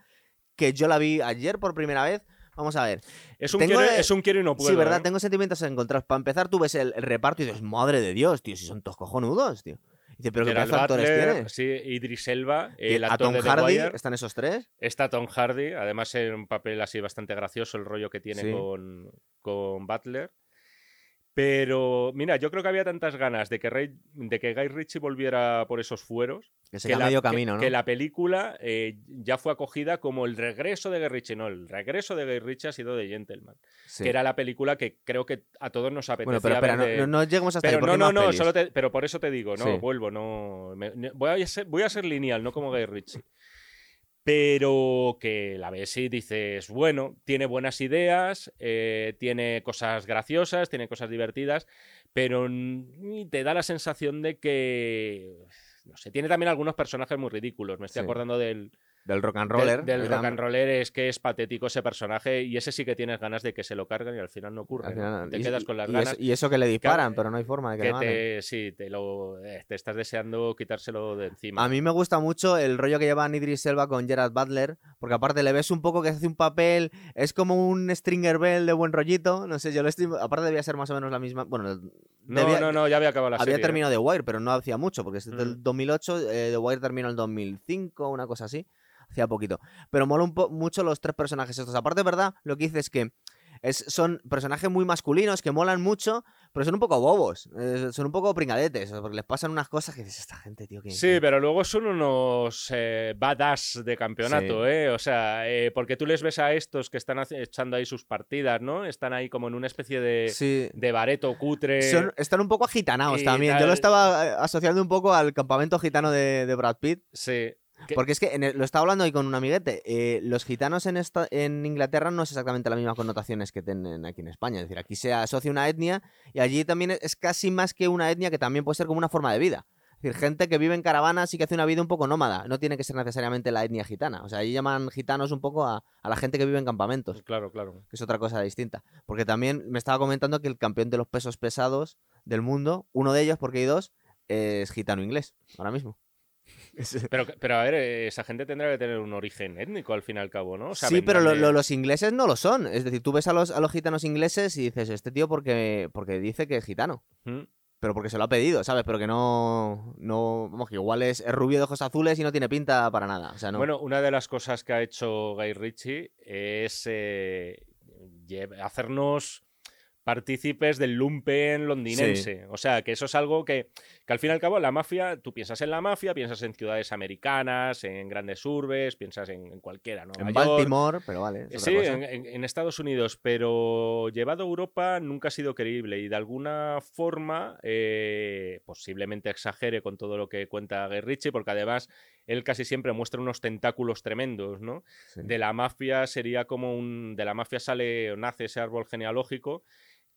Speaker 1: que yo la vi ayer por primera vez. Vamos a ver.
Speaker 2: Es un,
Speaker 1: Tengo
Speaker 2: quiero,
Speaker 1: de-
Speaker 2: es un quiero y no puedo.
Speaker 1: sí, verdad,
Speaker 2: ¿eh?
Speaker 1: tengo sentimientos encontrados. Para empezar, tú ves el, el reparto y dices, madre de Dios, tío, si son todos cojonudos, tío. Dice, pero qué actores tienes.
Speaker 2: Sí, Idris Elba, el
Speaker 1: a
Speaker 2: actor
Speaker 1: Tom
Speaker 2: de The
Speaker 1: Hardy,
Speaker 2: Wire.
Speaker 1: están esos tres.
Speaker 2: Está Tom Hardy, además en un papel así bastante gracioso, el rollo que tiene
Speaker 1: Sí.
Speaker 2: con, con Butler. Pero, mira, yo creo que había tantas ganas de que, Ray- de que Guy Ritchie volviera por esos fueros.
Speaker 1: Que se
Speaker 2: que la,
Speaker 1: medio
Speaker 2: que-
Speaker 1: camino, ¿no?
Speaker 2: que la película eh, ya fue acogida como el regreso de Guy Ritchie. No, el regreso de Guy Ritchie ha sido de Gentleman.
Speaker 1: Sí.
Speaker 2: Que era la película que creo que a todos nos apetecía
Speaker 1: Bueno, pero
Speaker 2: ver
Speaker 1: no, no, no lleguemos hasta
Speaker 2: pero
Speaker 1: ahí.
Speaker 2: no, no, no, solo te- pero por eso te digo, no,
Speaker 1: Sí.
Speaker 2: vuelvo, no. me- voy, a ser, voy a ser lineal, no como Guy Ritchie. Pero que la ves y dices, bueno, tiene buenas ideas, eh, tiene cosas graciosas, tiene cosas divertidas, pero te da la sensación de que. No sé, tiene también algunos personajes muy ridículos. Me estoy
Speaker 1: Sí.
Speaker 2: acordando del,
Speaker 1: del rock and roller.
Speaker 2: Del, del rock and roller es que es patético ese personaje y ese sí que tienes ganas de que se lo carguen y al final no ocurre.
Speaker 1: al
Speaker 2: ¿no?
Speaker 1: final-
Speaker 2: Te
Speaker 1: y-
Speaker 2: quedas con las
Speaker 1: y
Speaker 2: ganas.
Speaker 1: eso, y eso que le disparan,
Speaker 2: Que-
Speaker 1: pero no hay forma de que,
Speaker 2: que
Speaker 1: le
Speaker 2: te, sí, te lo eh, te estás deseando quitárselo de encima.
Speaker 1: A mí me gusta mucho el rollo que lleva Idris Elba con Gerard Butler, porque aparte le ves un poco que hace un papel, es como un Stringer Bell de buen rollito, no sé, yo lo estoy, aparte debía ser más o menos la misma, bueno,
Speaker 2: no,
Speaker 1: debía-
Speaker 2: no, no, ya había acabado la
Speaker 1: había
Speaker 2: serie. ¿eh?
Speaker 1: terminado The Wire, pero no hacía mucho, porque es del
Speaker 2: Mm.
Speaker 1: 2008, eh, The Wire terminó en el 2005, una cosa así, hacía poquito. Pero mola un po- mucho los tres personajes estos. Aparte, ¿verdad? Lo que dices es que es, son personajes muy masculinos que molan mucho, pero son un poco bobos, eh, son un poco pringadetes, porque les pasan unas cosas que dices, esta gente, tío, que...
Speaker 2: Sí, pero luego son unos eh, badass de campeonato,
Speaker 1: Sí.
Speaker 2: ¿eh? O sea, eh, porque tú les ves a estos que están echando ahí sus partidas, ¿no? Están ahí como en una especie de,
Speaker 1: Sí.
Speaker 2: de bareto cutre.
Speaker 1: Son- están un poco agitanados también. Yo lo estaba eh, asociando un poco al campamento gitano de, de Brad Pitt.
Speaker 2: Sí. Que-
Speaker 1: Porque es que en el- lo estaba hablando hoy con un amiguete. eh, los gitanos en, esta, en Inglaterra no es exactamente las mismas connotaciones que tienen aquí en España. Es decir, aquí se asocia una etnia y allí también es- es casi más que una etnia que también puede ser como una forma de vida. Es decir, gente que vive en caravanas y que hace una vida un poco nómada. No tiene que ser necesariamente la etnia gitana. O sea, allí llaman gitanos un poco a, a la gente que vive en campamentos
Speaker 2: Claro, claro.
Speaker 1: que es otra cosa distinta. Porque también me estaba comentando que el campeón de los pesos pesados del mundo, uno de ellos, porque hay dos, es gitano inglés, ahora mismo.
Speaker 2: Pero, pero a ver, eh, esa gente tendrá que tener un origen étnico al fin y al cabo, ¿no?
Speaker 1: Sí, pero lo- lo- los ingleses no lo son. Es decir, tú ves a los, a los gitanos ingleses y dices, este tío porque, porque dice que es gitano.
Speaker 2: ¿Mm?
Speaker 1: Pero porque se lo ha pedido, ¿sabes? Pero que no. no vamos, que igual es, es rubio de ojos azules y no tiene pinta para nada. O sea, no.
Speaker 2: Bueno, una de las cosas que ha hecho Guy Ritchie es eh, hacernos partícipes del lumpen londinense. O sea, que eso es algo que, que al fin y al cabo la mafia, tú piensas en la mafia, piensas en ciudades americanas, en grandes urbes, piensas en, en cualquiera, ¿no?
Speaker 1: en
Speaker 2: York.
Speaker 1: Baltimore, pero vale. es
Speaker 2: Sí, en, Estados Unidos, pero llevado a Europa nunca ha sido creíble y de alguna forma eh, posiblemente exagere con todo lo que cuenta Guy Ritchie, porque además él casi siempre muestra unos tentáculos tremendos, ¿no?
Speaker 1: Sí.
Speaker 2: De la mafia sería como un... De la mafia sale o nace ese árbol genealógico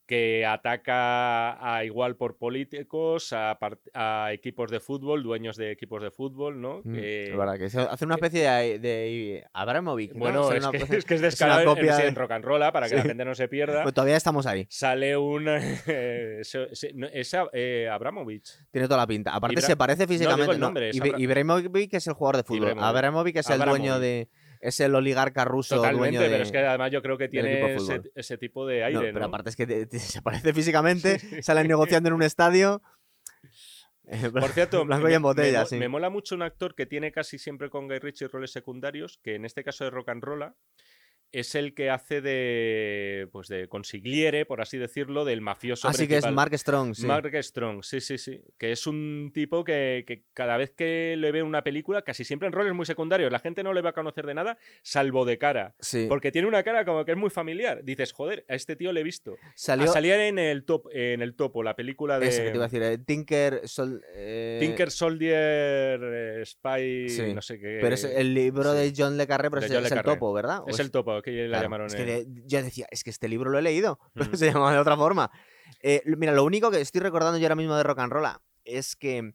Speaker 2: que ataca a igual por políticos, a, a equipos de fútbol, dueños de equipos de fútbol, ¿no?
Speaker 1: Mm,
Speaker 2: Que-
Speaker 1: es verdad, que se hace una especie de, de Abramovic. ¿no?
Speaker 2: bueno, es
Speaker 1: una
Speaker 2: que, es que es descarado en-
Speaker 1: copia
Speaker 2: en,
Speaker 1: de-
Speaker 2: en rock and roll para que la gente no se pierda.
Speaker 1: Pues todavía estamos ahí.
Speaker 2: Sale un. eh, no, es eh, Abramovich.
Speaker 1: Tiene toda la pinta. Aparte
Speaker 2: Ibra-
Speaker 1: se parece físicamente.
Speaker 2: el nombre, es
Speaker 1: Ibra- Ibrahimovic es el jugador de fútbol.
Speaker 2: Ibrahimovic.
Speaker 1: Abramovic es el dueño de. Es el oligarca ruso
Speaker 2: Totalmente,
Speaker 1: dueño de.
Speaker 2: pero es que además yo creo que tiene ese, tipo de
Speaker 1: No,
Speaker 2: aire.
Speaker 1: pero
Speaker 2: ¿no?
Speaker 1: aparte es que te- te- se parece físicamente. Salen negociando en un estadio.
Speaker 2: Por cierto,
Speaker 1: blanco
Speaker 2: me,
Speaker 1: y en botella,
Speaker 2: me
Speaker 1: sí.
Speaker 2: me mola mucho un actor que tiene casi siempre con Guy Ritchie roles secundarios, que en este caso de rock and roll es el que hace de pues de consigliere, por así decirlo, del mafioso
Speaker 1: Así que es. Mark Strong, sí.
Speaker 2: Mark Strong, sí, sí, sí. Que es un tipo que, que cada vez que le ve una película, casi siempre en roles muy secundarios, la gente no le va a conocer de nada, salvo de cara.
Speaker 1: Sí.
Speaker 2: Porque tiene una cara como que es muy familiar. Dices, joder, a este tío le he visto.
Speaker 1: Salió.
Speaker 2: A salir en el top, en el topo, la película de
Speaker 1: Eso que te iba a decir. eh, Tinker. Sol- eh,
Speaker 2: Tinker Soldier, eh, Spy,
Speaker 1: Sí.
Speaker 2: no sé qué.
Speaker 1: Pero es el libro de John Le Carré, pero es, es el topo, ¿verdad? ¿O
Speaker 2: Es el topo que la
Speaker 1: Claro,
Speaker 2: llamaron.
Speaker 1: es que de- yo decía, es que este libro lo he leído, pero
Speaker 2: Mm.
Speaker 1: se llama de otra forma. Eh, mira, lo único que estoy recordando yo ahora mismo de Rock and Roll es que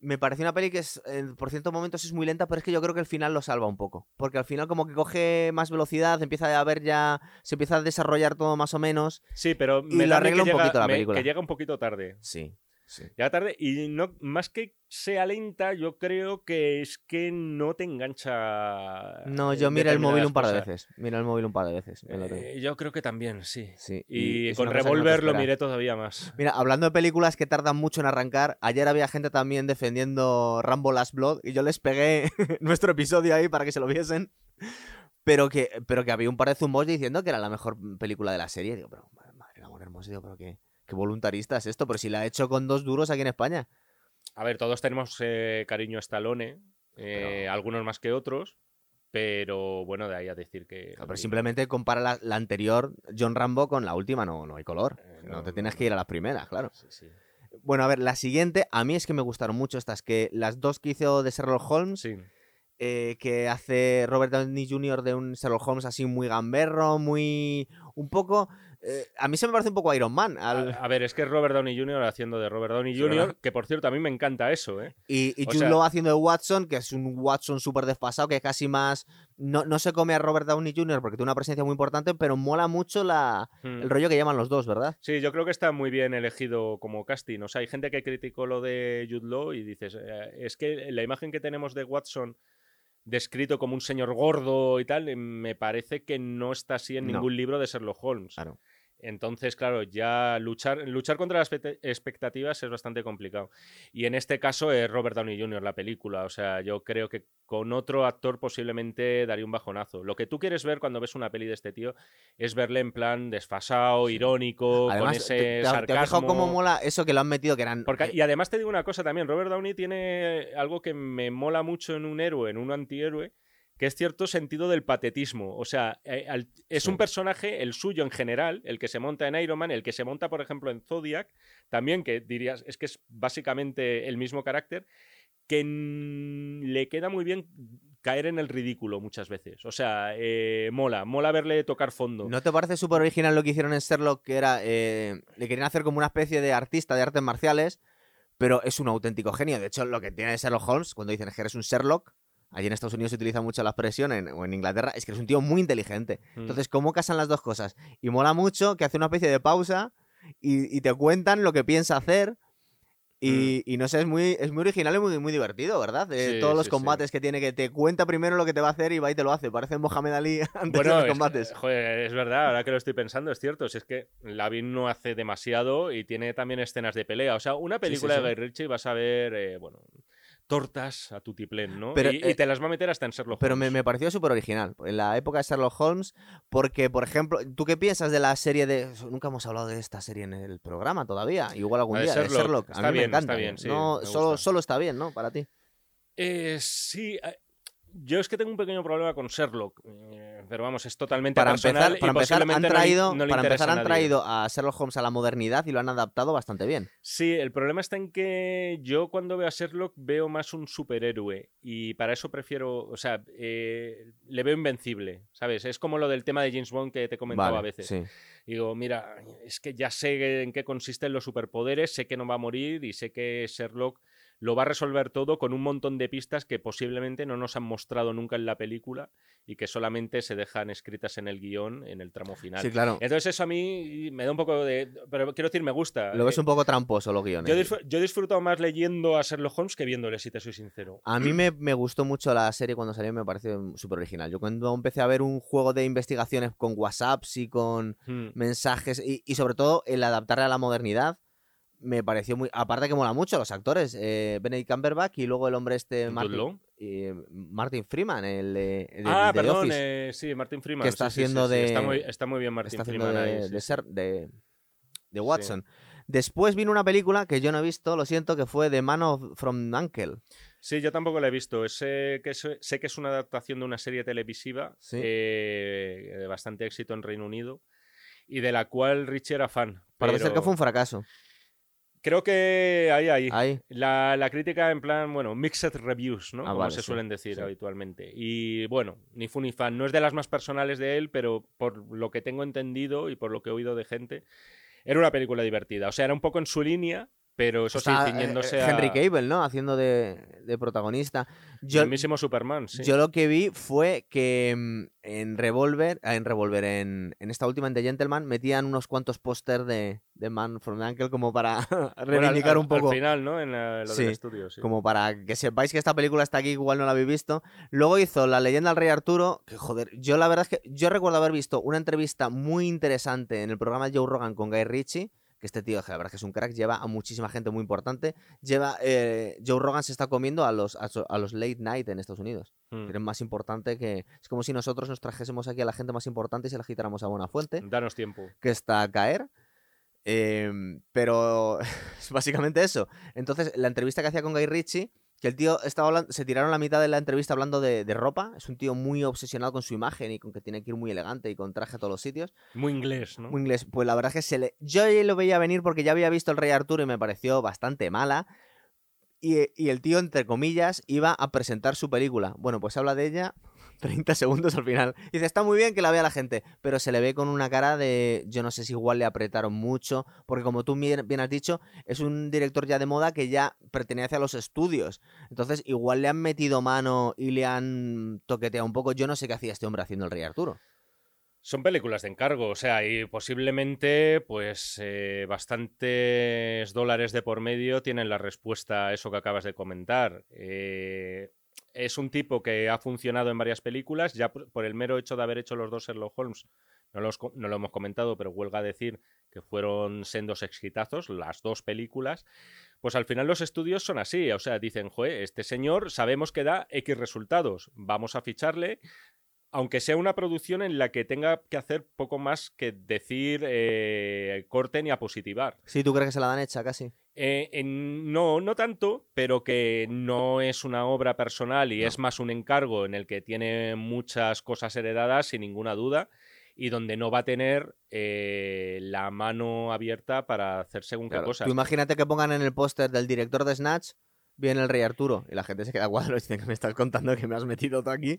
Speaker 1: me parece una peli que es, eh, por ciertos momentos es muy lenta, pero es que yo creo que el final lo salva un poco. Porque al final como que coge más velocidad, empieza a ver ya, se empieza a desarrollar todo más o menos.
Speaker 2: Sí, pero
Speaker 1: y
Speaker 2: me
Speaker 1: lo
Speaker 2: a mí
Speaker 1: arregla un
Speaker 2: llega-
Speaker 1: poquito la
Speaker 2: me-
Speaker 1: película.
Speaker 2: Que llega un poquito tarde.
Speaker 1: Sí, sí.
Speaker 2: Llega tarde y no, más que sea lenta, yo creo que es que no te engancha.
Speaker 1: No, yo miré el móvil un par de veces. Miré el móvil un par de veces.
Speaker 2: Eh, yo creo que también, sí.
Speaker 1: Sí,
Speaker 2: Y,
Speaker 1: es
Speaker 2: con
Speaker 1: que no
Speaker 2: Revolver lo miré todavía más.
Speaker 1: Mira, hablando de películas que tardan mucho en arrancar, ayer había gente también defendiendo Rambo Last Blood y yo les pegué nuestro episodio ahí para que se lo viesen. Pero que, pero que había un par de zumbos diciendo que era la mejor película de la serie. Digo, pero madre, madre del amor hermoso, digo, pero qué, qué voluntarista es esto. Pero si la ha hecho con dos duros aquí en España.
Speaker 2: A ver, todos tenemos eh, cariño a Stallone, eh,
Speaker 1: Pero-
Speaker 2: algunos más que otros, pero bueno, de ahí a decir que.
Speaker 1: Pero simplemente compara la, la anterior, John Rambo, con la última, no, no hay color.
Speaker 2: Eh,
Speaker 1: No,
Speaker 2: no,
Speaker 1: te tienes que ir a las primeras, claro.
Speaker 2: Sí, sí.
Speaker 1: Bueno, a ver, la siguiente, a mí es que me gustaron mucho estas, que las dos que hizo de Sherlock Holmes,
Speaker 2: Sí.
Speaker 1: eh, que hace Robert Downey Jr. de un Sherlock Holmes así muy gamberro, muy un poco... eh, a mí se me parece un poco Iron Man. al-
Speaker 2: A, ver, es que es Robert Downey Jr. haciendo de Robert Downey Jr., que por cierto a mí me encanta eso, ¿eh?
Speaker 1: Y, y Jude
Speaker 2: sea-
Speaker 1: Law haciendo de Watson, que es un Watson súper desfasado, que casi más... No, no se come a Robert Downey Jr. porque tiene una presencia muy importante, pero mola mucho la,
Speaker 2: Hmm.
Speaker 1: el rollo que llaman los dos, ¿verdad?
Speaker 2: Sí, yo creo que está muy bien elegido como casting. O sea, hay gente que criticó lo de Jude Law y dices, eh, es que la imagen que tenemos de Watson descrito como un señor gordo y tal, me parece que no está así en
Speaker 1: No.
Speaker 2: ningún libro de Sherlock Holmes.
Speaker 1: Claro.
Speaker 2: Entonces, claro, ya luchar, luchar contra las expect- expectativas es bastante complicado. Y en este caso es Robert Downey Jr. la película. O sea, yo creo que con otro actor posiblemente daría un bajonazo. Lo que tú quieres ver cuando ves una peli de este tío es verle en plan desfasado, irónico, con ese
Speaker 1: te, te- te has
Speaker 2: sarcasmo.
Speaker 1: fijado cómo mola eso que lo han metido, que eran...
Speaker 2: Porque-
Speaker 1: eh,
Speaker 2: y además te digo una cosa también, Robert Downey tiene algo que me mola mucho en un héroe, en un antihéroe, que es cierto sentido del patetismo. O sea, eh, es un personaje, el suyo en general, el que se monta en Iron Man, el que se monta, por ejemplo, en Zodiac, también que dirías, es que es básicamente el mismo carácter, que le queda muy bien caer en el ridículo muchas veces. O sea, eh, mola, mola verle tocar fondo.
Speaker 1: ¿No te parece súper original lo que hicieron en Sherlock? Que era. eh, le querían hacer como una especie de artista de artes marciales, pero es un auténtico genio. De hecho, lo que tiene Sherlock Holmes, cuando dicen que eres un Sherlock, allí en Estados Unidos se utiliza mucho la expresión, en- o en Inglaterra, es que eres un tío muy inteligente.
Speaker 2: Mm.
Speaker 1: Entonces, ¿cómo casan las dos cosas? Y mola mucho que hace una especie de pausa y, y te cuentan lo que piensa hacer. Y, y no sé, es muy, es muy original y muy, muy divertido, ¿verdad? Eh,
Speaker 2: Mm. Sí,
Speaker 1: todos los
Speaker 2: sí, sí.
Speaker 1: combates que tiene, que te cuenta primero lo que te va a hacer y va y te lo hace. Parece Mohamed Ali antes de los
Speaker 2: es-
Speaker 1: combates.
Speaker 2: joder, es verdad, ahora que lo estoy pensando, es cierto. Si es que Lavin no hace demasiado y tiene también escenas de pelea. O sea, una película de Guy Ritchie vas a ver, eh, bueno, tortas a tutiplén, ¿no?
Speaker 1: Pero,
Speaker 2: y, y
Speaker 1: eh,
Speaker 2: te las va a meter hasta en Sherlock
Speaker 1: Pero me,
Speaker 2: Holmes.
Speaker 1: me pareció súper original. En la época de Sherlock Holmes, porque, por ejemplo, ¿tú qué piensas de la serie de. Nunca hemos hablado de esta serie en el programa todavía. Igual algún día, de
Speaker 2: Sherlock.
Speaker 1: Sherlock. A
Speaker 2: Está
Speaker 1: mí me
Speaker 2: bien,
Speaker 1: encanta.
Speaker 2: está bien,
Speaker 1: ¿eh?
Speaker 2: sí,
Speaker 1: no,
Speaker 2: me
Speaker 1: solo, solo está bien, ¿no? Para ti.
Speaker 2: Eh, sí, eh, yo es que tengo un pequeño problema con Sherlock. eh, pero vamos, es totalmente
Speaker 1: Para
Speaker 2: personal
Speaker 1: empezar,
Speaker 2: y
Speaker 1: para empezar, han
Speaker 2: posiblemente no le-
Speaker 1: traído,
Speaker 2: no le
Speaker 1: para empezar
Speaker 2: a
Speaker 1: han
Speaker 2: nadie.
Speaker 1: traído a Sherlock Holmes a la modernidad y lo han adaptado bastante bien.
Speaker 2: Sí, el problema está en que yo cuando veo a Sherlock veo más un superhéroe y para eso prefiero, o sea, eh, le veo invencible, ¿sabes? Es como lo del tema de James Bond que te comentaba
Speaker 1: Vale,
Speaker 2: a veces.
Speaker 1: sí.
Speaker 2: Digo, mira, es que ya sé en qué consisten los superpoderes, sé que no va a morir y sé que Sherlock lo va a resolver todo con un montón de pistas que posiblemente no nos han mostrado nunca en la película y que solamente se dejan escritas en el guion en el tramo final.
Speaker 1: Sí, claro.
Speaker 2: Entonces eso a mí me da un poco de... Pero quiero decir, me gusta.
Speaker 1: Lo ves
Speaker 2: Eh,
Speaker 1: un poco tramposo los guiones.
Speaker 2: yo, disfr- yo he disfrutado más leyendo a Sherlock Holmes que viéndole, si te soy sincero.
Speaker 1: A mí me, me gustó mucho la serie cuando salió, me pareció súper original. Yo cuando empecé a ver un juego de investigaciones con WhatsApps y con
Speaker 2: Hmm.
Speaker 1: mensajes y, y sobre todo el adaptarle a la modernidad, me pareció muy... Aparte que mola mucho los actores, eh, Benedict Cumberbatch y luego el hombre este Martin, eh, Martin Freeman, el
Speaker 2: Ah,
Speaker 1: de
Speaker 2: perdón,
Speaker 1: Office,
Speaker 2: eh, sí, Martin Freeman.
Speaker 1: que está
Speaker 2: sí, sí, sí,
Speaker 1: haciendo
Speaker 2: sí,
Speaker 1: de-
Speaker 2: Está muy, está muy bien Martin
Speaker 1: está haciendo
Speaker 2: Freeman
Speaker 1: de,
Speaker 2: ahí,
Speaker 1: de ser- de- de Watson. Después vino una película que yo no he visto, lo siento, que fue The Man of, from Uncle.
Speaker 2: Sí, yo tampoco la he visto. Sé que es, sé que es una adaptación de una serie televisiva eh, de bastante éxito en Reino Unido y de la cual Richie era fan.
Speaker 1: Parece ser que
Speaker 2: pero
Speaker 1: fue un fracaso.
Speaker 2: Creo que ahí, ahí.
Speaker 1: Ahí.
Speaker 2: La, la crítica en plan, bueno, mixed reviews, ¿no?
Speaker 1: Ah,
Speaker 2: Como
Speaker 1: vale,
Speaker 2: se
Speaker 1: sí,
Speaker 2: suelen decir
Speaker 1: sí.
Speaker 2: habitualmente. Y bueno, ni fu ni fan. No es de las más personales de él, pero por lo que tengo entendido y por lo que he oído de gente, era una película divertida. O sea, era un poco en su línea, pero eso
Speaker 1: Está,
Speaker 2: sí,
Speaker 1: eh,
Speaker 2: ciñéndose
Speaker 1: eh, Henry
Speaker 2: a
Speaker 1: Cable, ¿no? Haciendo de, de protagonista. Yo,
Speaker 2: el mismísimo Superman, sí.
Speaker 1: yo lo que vi fue que mm, en Revolver, ah, en Revolver, en, en esta última en The Gentleman, metían unos cuantos pósters de, de Man from Uncle como para reivindicar un poco.
Speaker 2: Al final, ¿no? En la- lo
Speaker 1: Sí,
Speaker 2: del estudio, sí.
Speaker 1: Como para que sepáis que esta película está aquí, igual no la habéis visto. Luego hizo La leyenda del rey Arturo, que joder, yo la verdad es que yo recuerdo haber visto una entrevista muy interesante en el programa de Joe Rogan con Guy Ritchie, que este tío, la verdad que es un crack, lleva a muchísima gente muy importante. Lleva, eh, Joe Rogan se está comiendo a los, a, los late night en Estados Unidos.
Speaker 2: Mm.
Speaker 1: que es más importante que... Es como si nosotros nos trajésemos aquí a la gente más importante y se la agitáramos a buena fuente
Speaker 2: Danos tiempo.
Speaker 1: que está a caer. Em, pero es básicamente eso. Entonces, la entrevista que hacía con Guy Ritchie, que el tío estaba hablando, se tiraron la mitad de la entrevista hablando de, de ropa. Es un tío muy obsesionado con su imagen y con que tiene que ir muy elegante y con traje a todos los sitios.
Speaker 2: Muy inglés, ¿no?
Speaker 1: Muy inglés. Pues la verdad es que se le... yo lo veía venir porque ya había visto el Rey Arturo y me pareció bastante mala. Y, y el tío, entre comillas, iba a presentar su película. Bueno, pues habla de ella 30 segundos al final. Dice, está muy bien que la vea la gente, pero se le ve con una cara de, yo no sé si igual le apretaron mucho, porque como tú bien, has dicho, es un director ya de moda que ya pertenece a los estudios. Entonces, igual le han metido mano y le han toqueteado un poco. Yo no sé qué hacía este hombre haciendo el Rey Arturo.
Speaker 2: Son películas de encargo, o sea, y posiblemente, pues, eh, bastantes dólares de por medio tienen la respuesta a eso que acabas de comentar. Eh, es un tipo que ha funcionado en varias películas, ya por, el mero hecho de haber hecho los dos Sherlock Holmes, no, los no lo hemos comentado, pero huelga decir que fueron sendos exitazos, las dos películas. Pues al final los estudios son así, o sea, dicen, joder, este señor sabemos que da X resultados, vamos a ficharle, aunque sea una producción en la que tenga que hacer poco más que decir eh, corten y a positivar.
Speaker 1: Sí, ¿tú crees que se la dan hecha casi?
Speaker 2: Eh, en- no, no tanto, pero que no es una obra personal y
Speaker 1: No.
Speaker 2: es más un encargo en el que tiene muchas cosas heredadas, sin ninguna duda, y donde no va a tener eh, la mano abierta para hacer según qué
Speaker 1: Claro,
Speaker 2: cosas.
Speaker 1: Tú imagínate que pongan en el póster del director de Snatch, viene el Rey Arturo, y la gente se queda cuadro y dice que me estás contando que me has metido tú aquí.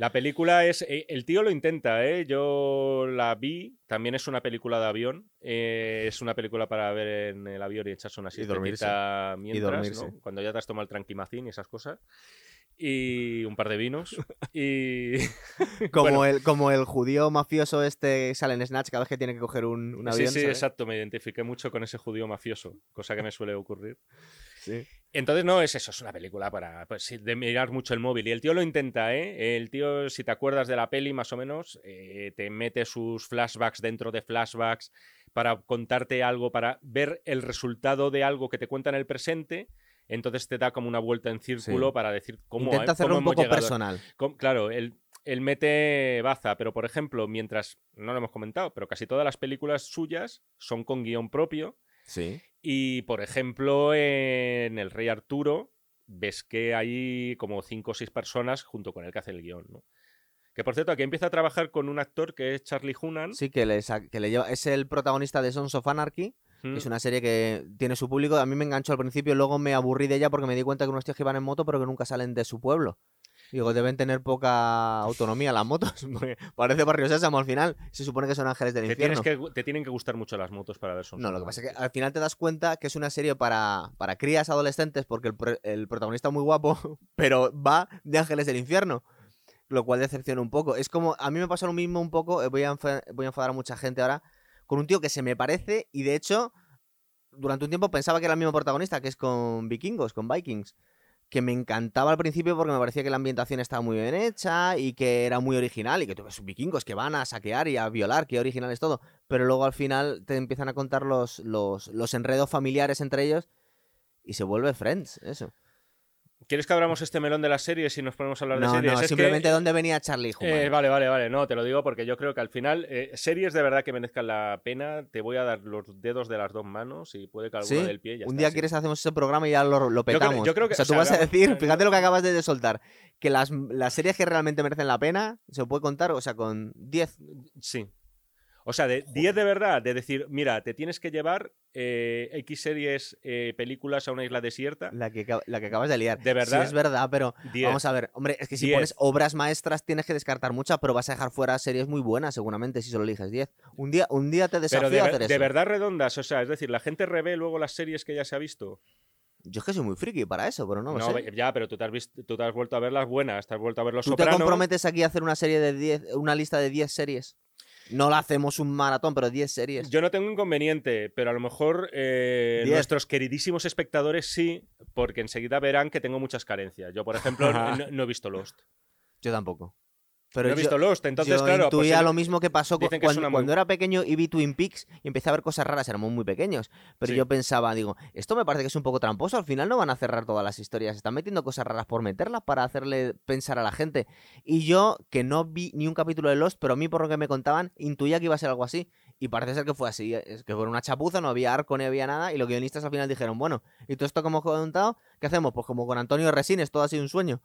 Speaker 2: La película es. eh, El tío lo intenta, ¿eh? Yo la vi. También es una película de avión. eh, es una película para ver en el avión y echarse una
Speaker 1: Y
Speaker 2: siestecita mientras,
Speaker 1: dormirse.
Speaker 2: ¿no? Cuando ya te has tomado el tranquimacín y esas cosas. Y un par de vinos. Y.
Speaker 1: Como,
Speaker 2: Bueno.
Speaker 1: el, como el judío mafioso este que sale en Snatch cada vez que tiene que coger un, un
Speaker 2: sí,
Speaker 1: avión.
Speaker 2: sí,
Speaker 1: ¿sabes?
Speaker 2: exacto. Me identifiqué mucho con ese judío mafioso, cosa que me suele ocurrir.
Speaker 1: Sí.
Speaker 2: Entonces, no, es eso, es una película para pues, de mirar mucho el móvil. Y el tío lo intenta, ¿eh? El tío, si te acuerdas de la peli, más o menos, eh, te mete sus flashbacks dentro de flashbacks para contarte algo, para ver el resultado de algo que te cuenta en el presente. Entonces te da como una vuelta en círculo
Speaker 1: Sí.
Speaker 2: para decir cómo,
Speaker 1: Intenta hacerlo
Speaker 2: cómo
Speaker 1: un poco personal.
Speaker 2: Claro, él, él mete baza, pero por ejemplo, mientras, no lo hemos comentado, pero casi todas las películas suyas son con guion propio.
Speaker 1: Sí.
Speaker 2: Y, por ejemplo, en El Rey Arturo, ves que hay como cinco o seis personas junto con el que hace el guion, ¿no? Que, por cierto, aquí empieza a trabajar con un actor que es Charlie Hunnam.
Speaker 1: Sí, que le, sa- que le lleva. Es el protagonista de Sons of Anarchy. Que Es una serie que tiene su público. A mí me enganchó al principio, luego me aburrí de ella porque me di cuenta que unos tíos que van en moto, pero que nunca salen de su pueblo. Digo, deben tener poca autonomía las motos. Parece Barrio Sésamo al final. Se supone que son ángeles del
Speaker 2: Te,
Speaker 1: infierno.
Speaker 2: tienes que, te tienen que gustar mucho las motos para ver Sons
Speaker 1: No, lo que pasa es que al final te das cuenta que es una serie para, para crías adolescentes porque el, el protagonista es muy guapo, pero va de Ángeles del Infierno. Lo cual decepciona un poco. Es como, a mí me pasa lo mismo un poco, eh, voy a, voy a enfadar a mucha gente ahora, con un tío que se me parece y de hecho, durante un tiempo pensaba que era el mismo protagonista, que es con vikingos, con vikings. Que me encantaba al principio porque me parecía que la ambientación estaba muy bien hecha y que era muy original y que tú ves vikingos que van a saquear y a violar, que original es todo pero luego al final te empiezan a contar los, los, los enredos familiares entre ellos y se vuelve Friends, eso.
Speaker 2: ¿Quieres que abramos este melón de las series y nos ponemos a hablar de series?
Speaker 1: no,
Speaker 2: Es que-
Speaker 1: simplemente dónde venía Charlie.
Speaker 2: Eh, vale, vale, vale. No, te lo digo porque yo creo que al final, eh, series de verdad que merezcan la pena, te voy a dar los dedos de las dos manos y puede que alguna
Speaker 1: ¿Sí?
Speaker 2: del pie. ya
Speaker 1: Un
Speaker 2: está,
Speaker 1: día
Speaker 2: sí.
Speaker 1: quieres hacemos ese programa y ya lo, lo
Speaker 2: creo-
Speaker 1: petamos.
Speaker 2: yo creo que-
Speaker 1: o sea,
Speaker 2: o
Speaker 1: tú
Speaker 2: sea,
Speaker 1: vas a decir, fíjate lo que acabas de soltar, que las, las series que realmente merecen la pena se puede contar, o sea, con 10.
Speaker 2: Sí. O sea, de 10 de verdad, de decir, mira, te tienes que llevar eh, X series, eh, películas a una isla desierta.
Speaker 1: La que, la que acabas de liar.
Speaker 2: De verdad,
Speaker 1: Sí, es verdad, pero
Speaker 2: 10.
Speaker 1: vamos a ver. Hombre, es que si
Speaker 2: Diez.
Speaker 1: pones obras maestras tienes que descartar muchas, pero vas a dejar fuera series muy buenas seguramente si solo eliges 10. Un día, un día te desafío
Speaker 2: Pero de,
Speaker 1: a hacer
Speaker 2: de
Speaker 1: eso.
Speaker 2: verdad redondas, o sea, es decir, la gente revé luego las series que ya se ha visto.
Speaker 1: Yo es que soy muy friki para eso, pero no lo sé.
Speaker 2: ya, pero tú te, has visto, tú te has vuelto a ver las buenas, te has vuelto a ver los
Speaker 1: ¿Tú te comprometes aquí a hacer una serie de 10, una lista de 10 series? No la hacemos un maratón, pero 10 series.
Speaker 2: Yo no tengo inconveniente, pero a lo mejor eh, nuestros queridísimos espectadores sí, porque enseguida verán que tengo muchas carencias. Yo, por ejemplo, no, no he visto Lost.
Speaker 1: Yo tampoco. Pero
Speaker 2: no he
Speaker 1: yo,
Speaker 2: visto Lost, entonces,
Speaker 1: yo
Speaker 2: claro. pues
Speaker 1: intuía
Speaker 2: el-
Speaker 1: lo mismo que pasó cu-
Speaker 2: que
Speaker 1: cuando,
Speaker 2: una muy-
Speaker 1: cuando era pequeño y vi Twin Peaks y empecé a ver cosas raras, éramos muy pequeños. Pero
Speaker 2: Sí.
Speaker 1: yo pensaba, digo, esto me parece que es un poco tramposo, al final no van a cerrar todas las historias, están metiendo cosas raras por meterlas para hacerle pensar a la gente. Y yo, que no vi ni un capítulo de Lost, pero a mí por lo que me contaban, intuía que iba a ser algo así. Y parece ser que fue así, eh, es que fue una chapuza, no había arco ni había nada, y los guionistas al final dijeron, bueno, ¿y todo esto que hemos contado? ¿Qué hacemos? Pues como con Antonio Resines, todo ha sido un sueño.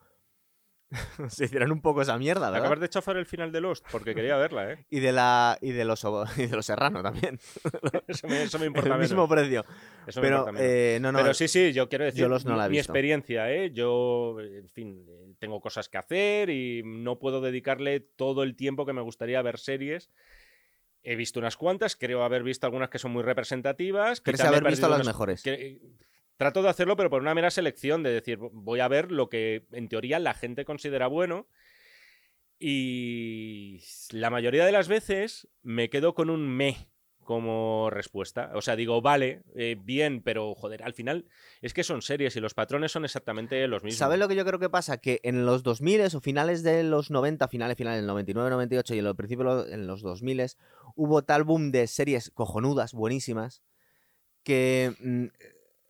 Speaker 1: Se hicieron un poco esa mierda, ¿verdad?
Speaker 2: Acabas de chafar el final de Lost, porque quería verla, ¿eh?
Speaker 1: Y de la y de los y de los Serrano también.
Speaker 2: Eso me, eso me importa
Speaker 1: el
Speaker 2: menos.
Speaker 1: mismo precio.
Speaker 2: Eso me
Speaker 1: Pero
Speaker 2: menos.
Speaker 1: eh, no, no.
Speaker 2: Pero sí, sí, yo quiero decir,
Speaker 1: yo los no
Speaker 2: mi-
Speaker 1: la
Speaker 2: mi
Speaker 1: visto.
Speaker 2: experiencia, ¿eh? Yo, en fin, tengo cosas que hacer y no puedo dedicarle todo el tiempo que me gustaría a ver series. He visto unas cuantas, creo haber visto algunas que son muy representativas.
Speaker 1: Crees
Speaker 2: me
Speaker 1: haber visto las
Speaker 2: unas-
Speaker 1: mejores.
Speaker 2: que- trato de hacerlo, pero por una mera selección, de decir, voy a ver lo que en teoría la gente considera bueno. Y la mayoría de las veces me quedo con un me como respuesta. O sea, digo, vale, eh, bien, pero joder, al final es que son series y los patrones son exactamente los mismos.
Speaker 1: ¿Sabes lo que yo creo que pasa? Que en los 2000 o finales de los 90, finales, finales del 99, 98 y en los principios en los 2000 hubo tal boom de series cojonudas, buenísimas, que mm,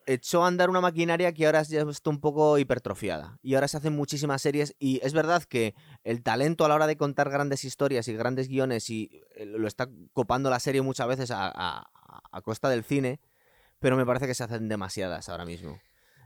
Speaker 1: echó a andar una maquinaria que ahora ya está un poco hipertrofiada. Y ahora se hacen muchísimas series y es verdad que el talento a la hora de contar grandes historias y grandes guiones y eh, lo está copando la serie muchas veces a, a- a costa del cine, pero me parece que se hacen demasiadas ahora mismo.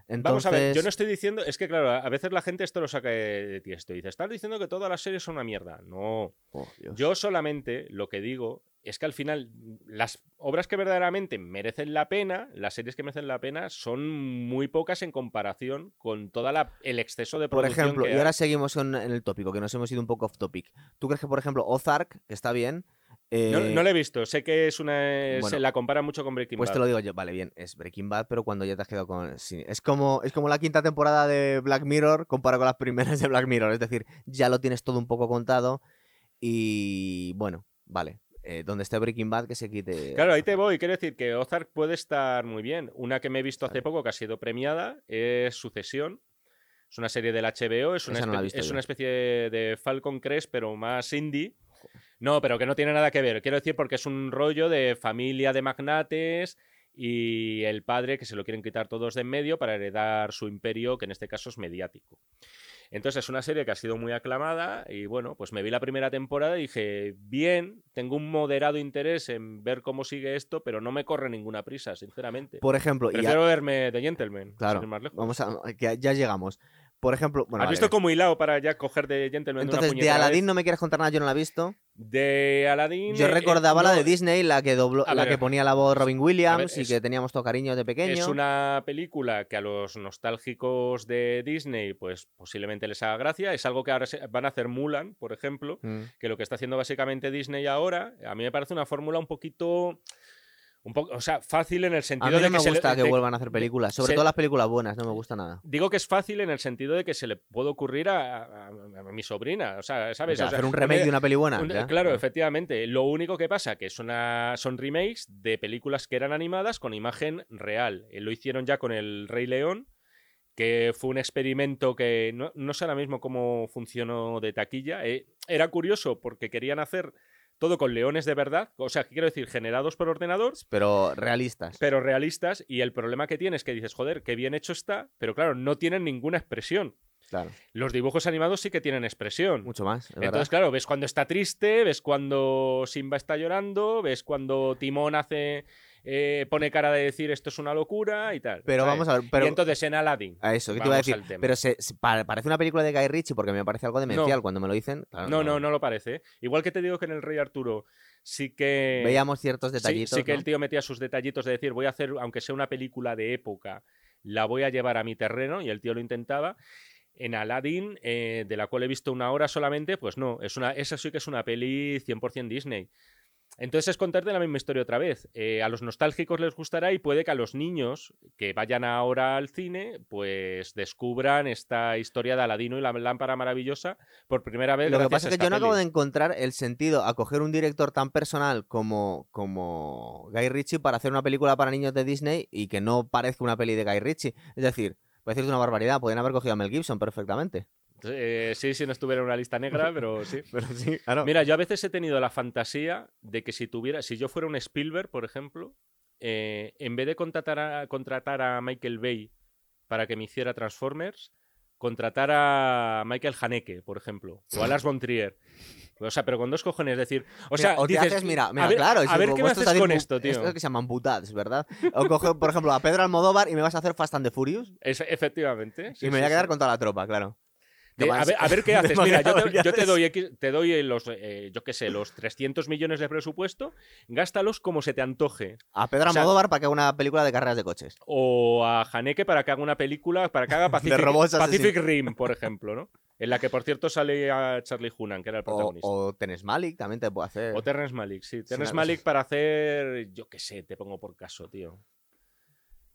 Speaker 2: Vamos a ver, yo no estoy diciendo, es que claro, a veces la gente esto lo saca de de ti esto. Dice, estás diciendo que todas las series son una mierda. No,
Speaker 1: Oh.
Speaker 2: Yo solamente lo que digo es que al final las obras que verdaderamente merecen la pena, las series que merecen la pena, son muy pocas en comparación con todo el exceso de
Speaker 1: Por
Speaker 2: producción
Speaker 1: ejemplo,
Speaker 2: que
Speaker 1: y
Speaker 2: hay.
Speaker 1: ahora seguimos en el tópico, que nos hemos ido un poco off topic. ¿Tú crees que, por ejemplo, Ozark está bien? Eh,
Speaker 2: No, no la he visto, sé que es una
Speaker 1: bueno,
Speaker 2: se la compara mucho con Breaking
Speaker 1: pues
Speaker 2: Bad.
Speaker 1: te lo digo yo, vale, bien, es Breaking Bad, pero cuando ya te has quedado con... sí, es, como, es como la quinta temporada de Black Mirror comparado con las primeras de Black Mirror, es decir, ya lo tienes todo un poco contado y bueno, vale, eh, donde esté Breaking Bad que se quite...
Speaker 2: Claro, ahí te voy. Quiero decir que Ozark puede estar muy bien. Una que me he visto hace poco que ha sido premiada es Sucesión. Es una serie del HBO, es una,
Speaker 1: no
Speaker 2: es una especie de Falcon Crest, pero más indie. No, pero que no tiene nada que ver. Quiero decir porque es un rollo de familia de magnates y el padre que se lo quieren quitar todos de en medio para heredar su imperio, que en este caso es mediático. Entonces es una serie que ha sido muy aclamada y bueno, pues me vi la primera temporada y dije, bien, tengo un moderado interés en ver cómo sigue esto, pero no me corre ninguna prisa, sinceramente.
Speaker 1: Por ejemplo, y
Speaker 2: Prefiero verme The Gentleman,
Speaker 1: claro,
Speaker 2: sin ir más lejos.
Speaker 1: vamos a... que ya llegamos. Por ejemplo, bueno,
Speaker 2: ¿Has
Speaker 1: vale,
Speaker 2: visto como hilado para ya coger The Gentleman
Speaker 1: entonces
Speaker 2: de
Speaker 1: de
Speaker 2: una puñetera
Speaker 1: Aladdin no me quieres contar nada, yo no la he visto.
Speaker 2: De Aladdin...
Speaker 1: Yo
Speaker 2: eh,
Speaker 1: recordaba
Speaker 2: eh,
Speaker 1: la de Disney, la que dobló,
Speaker 2: A
Speaker 1: la
Speaker 2: ver,
Speaker 1: que ponía la voz Robin Williams y
Speaker 2: es-
Speaker 1: que teníamos todo cariño de pequeño.
Speaker 2: Es una película que a los nostálgicos de Disney, pues posiblemente les haga gracia. Es algo que ahora van a hacer Mulan, por ejemplo,
Speaker 1: Mm.
Speaker 2: que lo que está haciendo básicamente Disney ahora, a mí me parece una fórmula un poquito. Un poco, o sea, fácil en el
Speaker 1: A
Speaker 2: sentido
Speaker 1: mí
Speaker 2: de
Speaker 1: no
Speaker 2: que
Speaker 1: me
Speaker 2: se le-
Speaker 1: gusta que vuelvan a hacer películas, sobre
Speaker 2: se-
Speaker 1: todo las películas buenas, no me gusta nada.
Speaker 2: Digo que es fácil en el sentido de que se le puede ocurrir a, a- a mi sobrina. O sea, ¿sabes?
Speaker 1: O sea,
Speaker 2: O sea,
Speaker 1: hacer un remake de una peli buena.
Speaker 2: un- claro,
Speaker 1: ya.
Speaker 2: efectivamente. Lo único que pasa que es una, son remakes de películas que eran animadas con imagen real. Eh, Lo hicieron ya con el Rey León, que fue un experimento que no, no sé ahora mismo cómo funcionó de taquilla. Eh, era curioso porque querían hacer todo con leones de verdad, o sea, quiero decir, generados por ordenador,
Speaker 1: Pero realistas.
Speaker 2: pero realistas. Y el problema que tiene es que dices, joder, qué bien hecho está, pero claro, no tienen ninguna expresión.
Speaker 1: Claro,
Speaker 2: Los dibujos animados sí que tienen expresión.
Speaker 1: mucho más. verdad.
Speaker 2: Entonces, claro, ves cuando está triste, ves cuando Simba está llorando, ves cuando Timón hace eh, pone cara de decir esto es una locura y tal.
Speaker 1: Pero
Speaker 2: ¿sabes?
Speaker 1: vamos a ver, pero
Speaker 2: y entonces en Aladdin.
Speaker 1: a eso, ¿qué te iba a decir? Pero se, se- pa- parece una película de Guy Ritchie porque me parece algo demencial cuando me lo dicen. claro,
Speaker 2: no, no, no lo parece. Igual que te digo que en el Rey Arturo sí que.
Speaker 1: Veíamos ciertos
Speaker 2: sí-
Speaker 1: detallitos.
Speaker 2: Sí, que
Speaker 1: ¿no?
Speaker 2: el tío metía sus detallitos de decir, voy a hacer, aunque sea una película de época, la voy a llevar a mi terreno, y el tío lo intentaba. En Aladdin, eh, de la cual he visto una hora solamente, pues no, es una, esa sí que es una peli 100% Disney. Entonces es contarte la misma historia otra vez. Eh, a los nostálgicos les gustará y puede que a los niños que vayan ahora al cine, pues descubran esta historia de Aladino y la lámpara maravillosa por primera vez.
Speaker 1: Lo que pasa es que yo no acabo de encontrar el sentido a coger un director tan personal como, como Guy Ritchie para hacer una película para niños de Disney y que no parezca una peli de Guy Ritchie. Es decir, voy a decirte una barbaridad, podrían haber cogido a Mel Gibson perfectamente.
Speaker 2: Eh, sí, si no estuviera en una lista negra, pero sí.
Speaker 1: Pero sí, claro.
Speaker 2: Mira, yo a veces he tenido la fantasía de que si tuviera, si yo fuera un Spielberg, por ejemplo, eh, en vez de contratar a, contratar a Michael Bay para que me hiciera Transformers, contratar a Michael Haneke, por ejemplo, o a Lars von Trier. O sea, pero con dos cojones, es decir, o sea,
Speaker 1: o te
Speaker 2: dices,
Speaker 1: haces, mira, mira,
Speaker 2: a ver,
Speaker 1: claro,
Speaker 2: a ver qué me
Speaker 1: estás
Speaker 2: haces con esto, tío.
Speaker 1: Esto es que se llaman ¿verdad? O coger, por ejemplo, a Pedro Almodóvar y me vas a hacer Fast and the Furious
Speaker 2: Es- efectivamente. sí,
Speaker 1: y me voy a quedar
Speaker 2: sí.
Speaker 1: con toda la tropa, claro.
Speaker 2: De- a, ver, a ver qué haces. Mira, yo te, yo te
Speaker 1: haces.
Speaker 2: doy, X- te doy eh, los, eh, yo qué sé, los 300 millones de presupuesto, gástalos como se te antoje.
Speaker 1: A Pedro
Speaker 2: o sea-
Speaker 1: Almodóvar para que haga una película de carreras de coches.
Speaker 2: O a Haneke para que haga una película, para que haga Pacific, Rim, por ejemplo, ¿no? En la que, por cierto, sale a Charlie Hunnam, que era el
Speaker 1: O,
Speaker 2: protagonista. O,
Speaker 1: o Tenes Malik también te puede hacer.
Speaker 2: Terrence Malick, sí. Terrence
Speaker 1: una-
Speaker 2: Malick para hacer, yo qué sé, te pongo por caso, tío.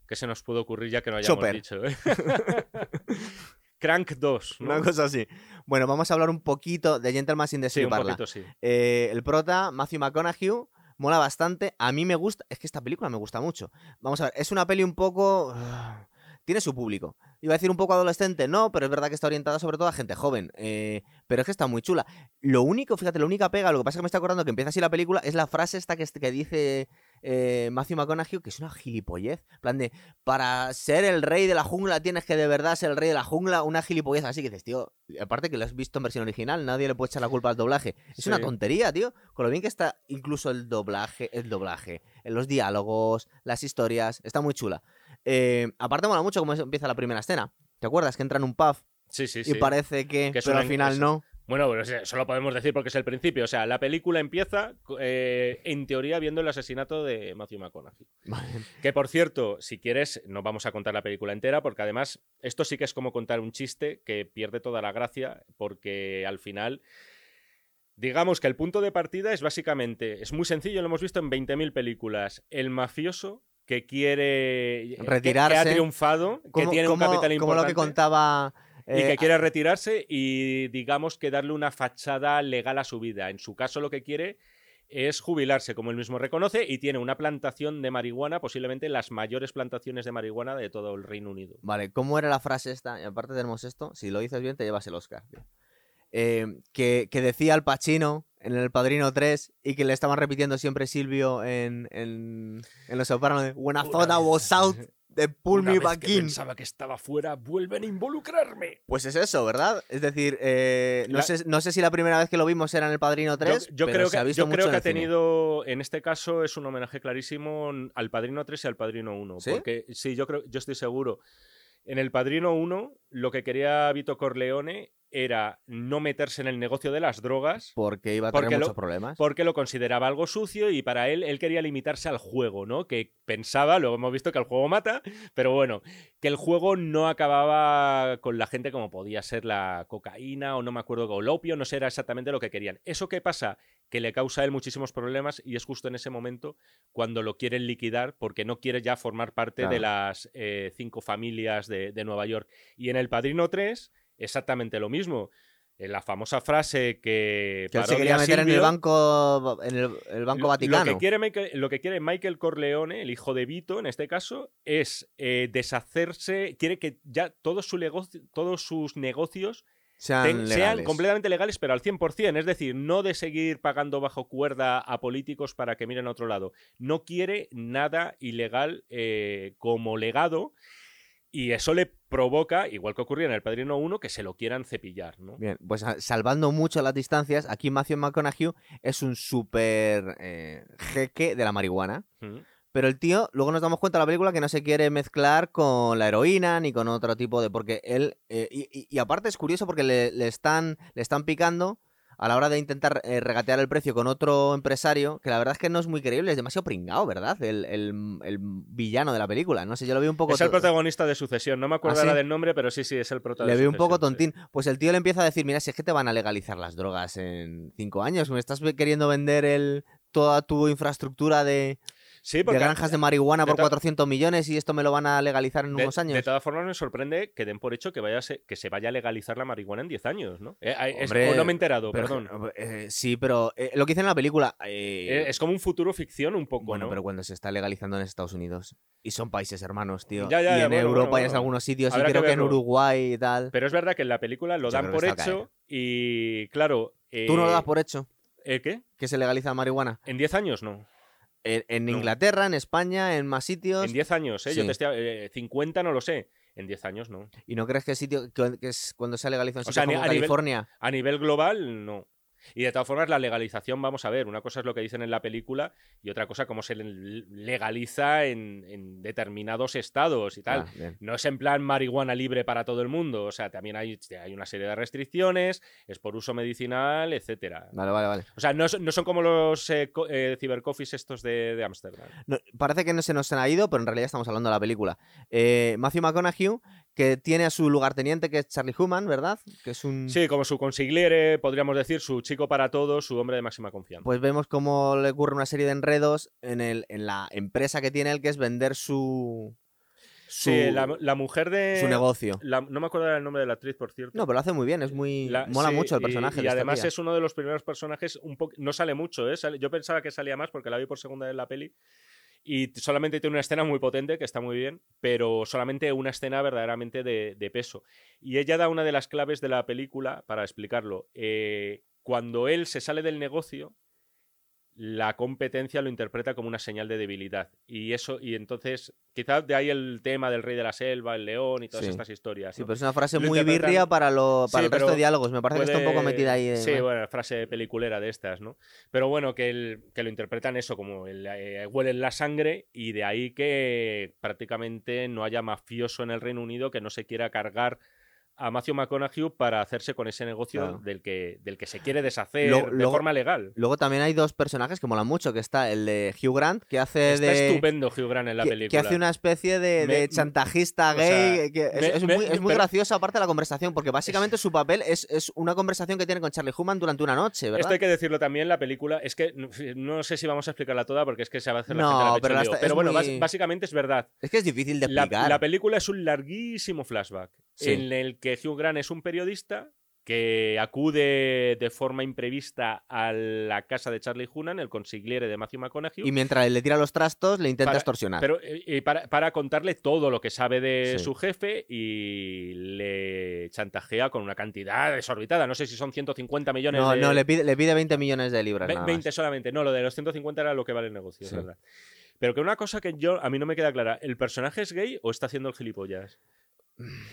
Speaker 2: ¿Qué se nos puede ocurrir ya que no hayamos
Speaker 1: Chopper.
Speaker 2: dicho? eh? Crank 2, ¿no?
Speaker 1: Una cosa así. Bueno, vamos a hablar un poquito de Gentleman sin
Speaker 2: Sí, un poquito sí.
Speaker 1: Eh, el prota, Matthew McConaughey, mola bastante. A mí me gusta. Es que esta película me gusta mucho. Vamos a ver, es una peli un poco. ah, Tiene su público. Iba a decir un poco adolescente, no, pero es verdad que está orientada sobre todo a gente joven. eh, pero es que está muy chula. Lo único, fíjate, la única pega, lo que pasa es que me está acordando que empieza así la película, es la frase esta que, que dice eh, Matthew McConaughey, que es una gilipollez. En plan de, para ser el rey de la jungla tienes que de verdad ser el rey de la jungla, una gilipollez así que dices, tío, aparte que lo has visto en versión original, nadie le puede echar la culpa al doblaje. Es una tontería, tío. Con lo bien que está incluso el doblaje, el doblaje, en los diálogos, las historias, está muy chula. Eh, aparte mola mucho cómo empieza la primera escena. ¿Te acuerdas? Que entra en un pub
Speaker 2: Sí, sí,
Speaker 1: y
Speaker 2: sí.
Speaker 1: parece que,
Speaker 2: Que
Speaker 1: pero al final no.
Speaker 2: Bueno, pero eso lo podemos decir porque es el principio. O sea, la película empieza, eh, en teoría, viendo el asesinato de Matthew McConaughey. Que por cierto, si quieres, no vamos a contar la película entera, porque además esto sí que es como contar un chiste que pierde toda la gracia, porque al final. Digamos que el punto de partida es básicamente, es muy sencillo, lo hemos visto en 20.000 películas. El mafioso que quiere que- que,
Speaker 1: Retirarse.
Speaker 2: ha triunfado, que
Speaker 1: Como,
Speaker 2: tiene un
Speaker 1: como-
Speaker 2: capital
Speaker 1: como
Speaker 2: importante
Speaker 1: lo que contaba.
Speaker 2: Y
Speaker 1: eh,
Speaker 2: que quiere retirarse y digamos que darle una fachada legal a su vida. En su caso lo que quiere es jubilarse, como él mismo reconoce, y tiene una plantación de marihuana, posiblemente las mayores plantaciones de marihuana de todo el Reino Unido.
Speaker 1: Vale, ¿cómo era la frase esta? Y aparte tenemos esto. Si lo dices bien, te llevas el Oscar. Eh, que, que decía al Pacino en El Padrino 3 y que le estaban repitiendo siempre Silvio en, en, en Los Sopranos de When I thought I was out, they pulled me back in.
Speaker 2: pensaba que estaba fuera, vuelven a involucrarme.
Speaker 1: Pues es eso, ¿verdad? Es decir, eh, no,
Speaker 2: La-
Speaker 1: sé, no sé si la primera vez que lo vimos era en El Padrino 3,
Speaker 2: Yo, yo
Speaker 1: pero
Speaker 2: creo
Speaker 1: se ha
Speaker 2: que,
Speaker 1: visto
Speaker 2: yo
Speaker 1: mucho
Speaker 2: creo
Speaker 1: en
Speaker 2: que ha
Speaker 1: cine.
Speaker 2: tenido, en este caso, es un homenaje clarísimo al Padrino 3 y al Padrino 1.
Speaker 1: ¿Sí?
Speaker 2: Porque sí, yo creo, yo estoy seguro. En el Padrino 1, lo que quería Vito Corleone era no meterse en el negocio de las drogas.
Speaker 1: Porque iba a tener
Speaker 2: lo-
Speaker 1: muchos problemas.
Speaker 2: Porque lo consideraba algo sucio y para él, él quería limitarse al juego, ¿no? Que pensaba, luego hemos visto que el juego mata, pero bueno, que el juego no acababa con la gente como podía ser la cocaína o no me acuerdo, o el opio, no sé, era exactamente lo que querían. ¿Eso qué pasa? Que le causa a él muchísimos problemas y es justo en ese momento cuando lo quieren liquidar porque no quiere ya formar parte de las eh, cinco familias de, de Nueva York. Y en El Padrino 3, exactamente lo mismo. En la famosa frase que...
Speaker 1: Que él se quería meter en el banco, en el, el banco Vaticano.
Speaker 2: Lo que, quiere Michael, lo que quiere Michael Corleone, el hijo de Vito, en este caso, es eh, deshacerse. Quiere que ya todos, su negocio- todos sus negocios
Speaker 1: sean,
Speaker 2: ten- sean
Speaker 1: legales.
Speaker 2: completamente legales, pero al 100%. Es decir, no de seguir pagando bajo cuerda a políticos para que miren a otro lado. No quiere nada ilegal eh, como legado. Y eso le provoca, igual que ocurría en El Padrino 1, que se lo quieran cepillar, ¿no?
Speaker 1: Bien, pues salvando mucho las distancias, aquí Matthew McConaughey es un súper eh, jeque de la marihuana.
Speaker 2: Mm.
Speaker 1: Pero el tío, luego nos damos cuenta en la película que no se quiere mezclar con la heroína ni con otro tipo de. Porque él. eh, y, y- y aparte es curioso porque le, le están, le están picando a la hora de intentar eh, regatear el precio con otro empresario, que la verdad es que no es muy creíble, es demasiado pringado, ¿verdad? El, el- el villano de la película. No sé, yo lo veo un poco.
Speaker 2: Es el protagonista de Sucesión. No me acuerdo
Speaker 1: ¿Ah, sí?
Speaker 2: del nombre, pero sí, sí, es el protagonista.
Speaker 1: Le veo un poco tontín. Pues el tío le empieza a decir, mira, si es que te van a legalizar las drogas en cinco años, me estás queriendo vender el toda tu infraestructura de,
Speaker 2: Sí,
Speaker 1: de granjas de marihuana
Speaker 2: de
Speaker 1: por
Speaker 2: to-
Speaker 1: 400 millones y esto me lo van a legalizar en
Speaker 2: de,
Speaker 1: unos años.
Speaker 2: de todas formas me sorprende que den por hecho que vaya se, que se vaya a legalizar la marihuana en 10 años, ¿no? Eh, eh, es-
Speaker 1: Hombre,
Speaker 2: no me he enterado,
Speaker 1: Pero,
Speaker 2: perdón.
Speaker 1: eh, sí, pero eh, lo que dicen en la película. eh,
Speaker 2: Eh, es como un futuro ficción un poco,
Speaker 1: bueno,
Speaker 2: ¿no?
Speaker 1: pero cuando se está legalizando en Estados Unidos y son países hermanos, tío.
Speaker 2: Ya, ya,
Speaker 1: y en
Speaker 2: bueno,
Speaker 1: Europa
Speaker 2: bueno,
Speaker 1: y en algunos sitios
Speaker 2: Habrá
Speaker 1: y creo que, en. Uruguay y tal.
Speaker 2: Pero es verdad que en la película lo
Speaker 1: Yo
Speaker 2: dan por hecho y claro...
Speaker 1: ¿Tú no lo
Speaker 2: eh,
Speaker 1: das por hecho?
Speaker 2: ¿eh, ¿Qué?
Speaker 1: Que se legaliza la marihuana.
Speaker 2: ¿En 10 años no?
Speaker 1: En, en
Speaker 2: No.
Speaker 1: Inglaterra, en España, en más sitios.
Speaker 2: En 10 años, ¿eh? Yo
Speaker 1: Sí.
Speaker 2: te estoy, eh, 50 no lo sé. En 10 años no.
Speaker 1: ¿Y no crees que el sitio que, que es cuando se ha legalizado en
Speaker 2: O sea, a ni-
Speaker 1: como
Speaker 2: a nivel-
Speaker 1: California?
Speaker 2: A nivel global, no. Y de todas formas, la legalización, vamos a ver, una cosa es lo que dicen en la película y otra cosa cómo se legaliza en, determinados estados y tal.
Speaker 1: Ah,
Speaker 2: no es en plan marihuana libre para todo el mundo, o sea, también hay, hay una serie de restricciones, es por uso medicinal, etcétera.
Speaker 1: Vale, vale, vale.
Speaker 2: O sea, no, son como los eh, eh, cibercoffees estos de Ámsterdam.
Speaker 1: parece que no se nos ha ido, pero en realidad estamos hablando de la película. Eh, Matthew McConaughey que tiene a su lugarteniente, que es Charlie Human, ¿verdad? Que es un...
Speaker 2: Sí, como su consigliere, podríamos decir, su chico para todos, su hombre de máxima confianza.
Speaker 1: Pues vemos cómo le ocurre una serie de enredos en, el, en la empresa que tiene él, que es vender su...
Speaker 2: sí, la, mujer de...
Speaker 1: Su negocio.
Speaker 2: no me acuerdo del nombre de la actriz, por cierto.
Speaker 1: No, pero lo hace muy bien, es muy... mola mucho el personaje.
Speaker 2: Y, además es uno de los primeros personajes, un poco... no sale mucho, ¿eh? Yo pensaba que salía más porque la vi por segunda vez en la peli. Y solamente tiene una escena muy potente, que está muy bien, pero solamente una escena verdaderamente de, peso. Y ella da una de las claves de la película para explicarlo. Eh, cuando él se sale del negocio, la competencia lo interpreta como una señal de debilidad. Y eso, y entonces, quizás de ahí el tema del rey de la selva, el león y todas estas historias.
Speaker 1: Sí, pero es una frase muy birria para, lo, para el resto de diálogos. Me parece que está un poco metida ahí.
Speaker 2: Sí, bueno, frase peliculera de estas, ¿no? Pero bueno, que, el, que lo interpretan eso, como el, eh, huelen la sangre, y de ahí que prácticamente no haya mafioso en el Reino Unido que no se quiera cargar a Matthew McConaughey para hacerse con ese negocio del, que, del que se quiere deshacer de forma legal.
Speaker 1: Luego también hay dos personajes que molan mucho, que está el de Hugh Grant, que hace
Speaker 2: está
Speaker 1: de...
Speaker 2: estupendo Hugh Grant en la película.
Speaker 1: Que hace una especie de, chantajista gay. es, muy, gracioso aparte de la conversación, porque básicamente su papel es, una conversación que tiene con Charlie Human durante una noche, ¿verdad?
Speaker 2: Esto hay que decirlo también, la película, es que no sé si vamos a explicarla toda porque es que se va a hacer la no, pero, pero bueno, básicamente es verdad.
Speaker 1: Es que es difícil de explicar.
Speaker 2: La, película es un larguísimo flashback en el que Hugh Grant es un periodista que acude de forma imprevista a la casa de Charlie Hunan, el consigliere de Matthew McConaughey.
Speaker 1: Y mientras le tira los trastos, le intenta extorsionar.
Speaker 2: Pero eh, para, contarle todo lo que sabe de su jefe y le chantajea con una cantidad desorbitada. No sé si son 150 millones
Speaker 1: no,
Speaker 2: de...
Speaker 1: No, le pide, le pide 20 millones de libras.
Speaker 2: 20 solamente. No, lo de los 150 era lo que vale el negocio, verdad. Pero que una cosa que yo a mí no me queda clara, ¿el personaje es gay o está haciendo el gilipollas?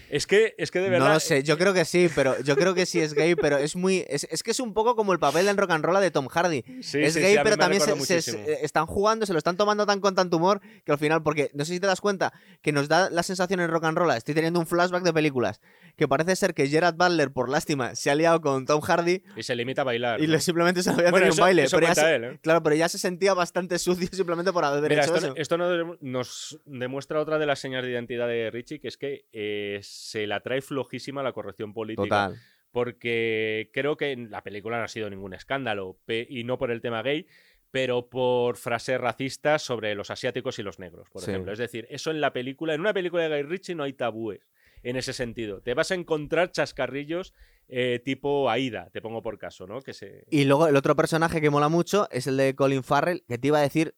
Speaker 2: Es que, es que de verdad.
Speaker 1: No lo sé, yo creo que sí, pero yo creo que sí es gay, pero es muy. Es, que es un poco como el papel en rock and roll de Tom Hardy. es gay, pero también se, están jugando, se lo están tomando tan con tanto humor que al final, porque no sé si te das cuenta que nos da la sensación en rock and roll, estoy teniendo un flashback de películas, que parece ser que Gerard Butler, por lástima, se ha liado con Tom Hardy.
Speaker 2: Y se limita a bailar.
Speaker 1: Y simplemente se había bueno, un baile. ¿eh? Claro, pero ya se sentía bastante sucio simplemente por haber hecho
Speaker 2: esto,
Speaker 1: eso.
Speaker 2: Esto nos demuestra otra de las señas de identidad de Richie, que es que eh, se la trae flojísima la corrección política.
Speaker 1: Total.
Speaker 2: Porque creo que la película no ha sido ningún escándalo, y no por el tema gay, pero por frases racistas sobre los asiáticos y los negros, por ejemplo. Es decir, eso en la película, en una película de Guy Ritchie no hay tabúes en ese sentido. Te vas a encontrar chascarrillos eh, tipo Aida, te pongo por caso, ¿no? Que se...
Speaker 1: Y luego el otro personaje que mola mucho es el de Colin Farrell, que te iba a decir,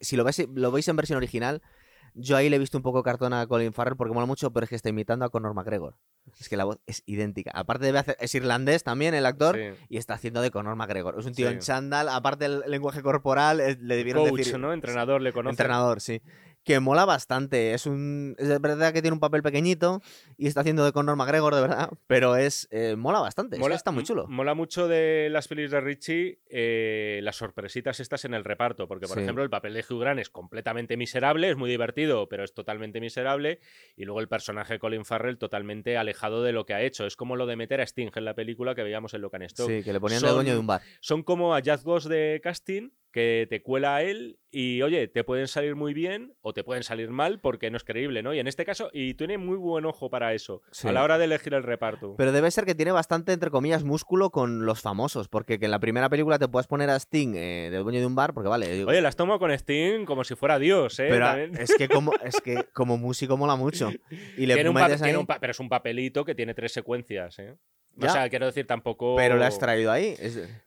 Speaker 1: si lo, ves, lo veis en versión original, yo ahí le he visto un poco cartón a Colin Farrell porque mola mucho, pero es que está imitando a Conor McGregor. Es que la voz es idéntica. Aparte debe hacer, es irlandés también el actor y está haciendo de Conor McGregor. Es un tío en chándal, aparte el lenguaje corporal, le debieron
Speaker 2: Coach, ¿no? Entrenador le conoce.
Speaker 1: Entrenador, sí que mola bastante. Es un. Es verdad que tiene un papel pequeñito y está haciendo de Conor McGregor, de verdad. Pero es. Eh, mola bastante. está muy chulo.
Speaker 2: Mola mucho de las pelis de Richie eh, las sorpresitas estas en el reparto. Porque, por ejemplo, el papel de Hugh Grant es completamente miserable, es muy divertido, pero es totalmente miserable. Y luego el personaje de Colin Farrell totalmente alejado de lo que ha hecho. Es como lo de meter a Sting en la película que veíamos en Locan Stock.
Speaker 1: Sí, que le ponían el dueño de un bar.
Speaker 2: Son como hallazgos de casting que te cuela a él y oye, te pueden salir muy bien o te pueden salir mal porque no es creíble, ¿no? Y en este caso, y tiene muy buen ojo para eso, a la hora de elegir el reparto.
Speaker 1: Pero debe ser que tiene bastante, entre comillas, músculo con los famosos, porque que en la primera película te puedes poner a Sting eh, del dueño de un bar, porque vale.
Speaker 2: Oye, las tomo con Sting como si fuera Dios, ¿eh?
Speaker 1: Pero es que como, es que como músico mola mucho. Y le
Speaker 2: tiene un, pero es un papelito que tiene tres secuencias, ¿eh? O sea, quiero decir, tampoco.
Speaker 1: Pero la has traído ahí.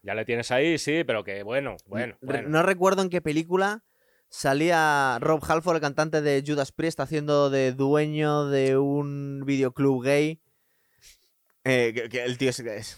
Speaker 2: Ya la tienes ahí, sí, pero que bueno, bueno,
Speaker 1: No recuerdo en qué película salía Rob Halford, el cantante de Judas Priest, haciendo de dueño de un videoclub gay. Eh, que, el tío es,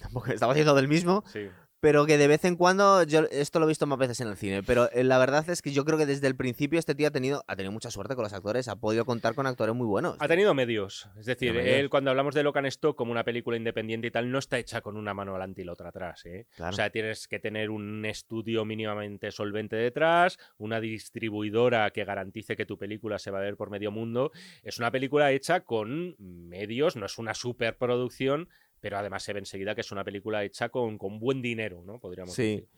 Speaker 1: tampoco estaba haciendo del mismo.
Speaker 2: Sí.
Speaker 1: Pero que de vez en cuando, yo esto lo he visto más veces en el cine, pero eh, la verdad es que yo creo que desde el principio este tío ha tenido, ha tenido mucha suerte con los actores, ha podido contar con actores muy buenos.
Speaker 2: Ha tenido medios. Es decir, él cuando hablamos de Locan Stock como una película independiente y tal, no está hecha con una mano adelante y la otra atrás. ¿eh?
Speaker 1: Claro.
Speaker 2: O sea, tienes que tener un estudio mínimamente solvente detrás, una distribuidora que garantice que tu película se va a ver por medio mundo. Es una película hecha con medios, no es una superproducción, pero además se ve enseguida que es una película hecha con, con buen dinero, ¿no? Podríamos
Speaker 1: Sí.
Speaker 2: decir.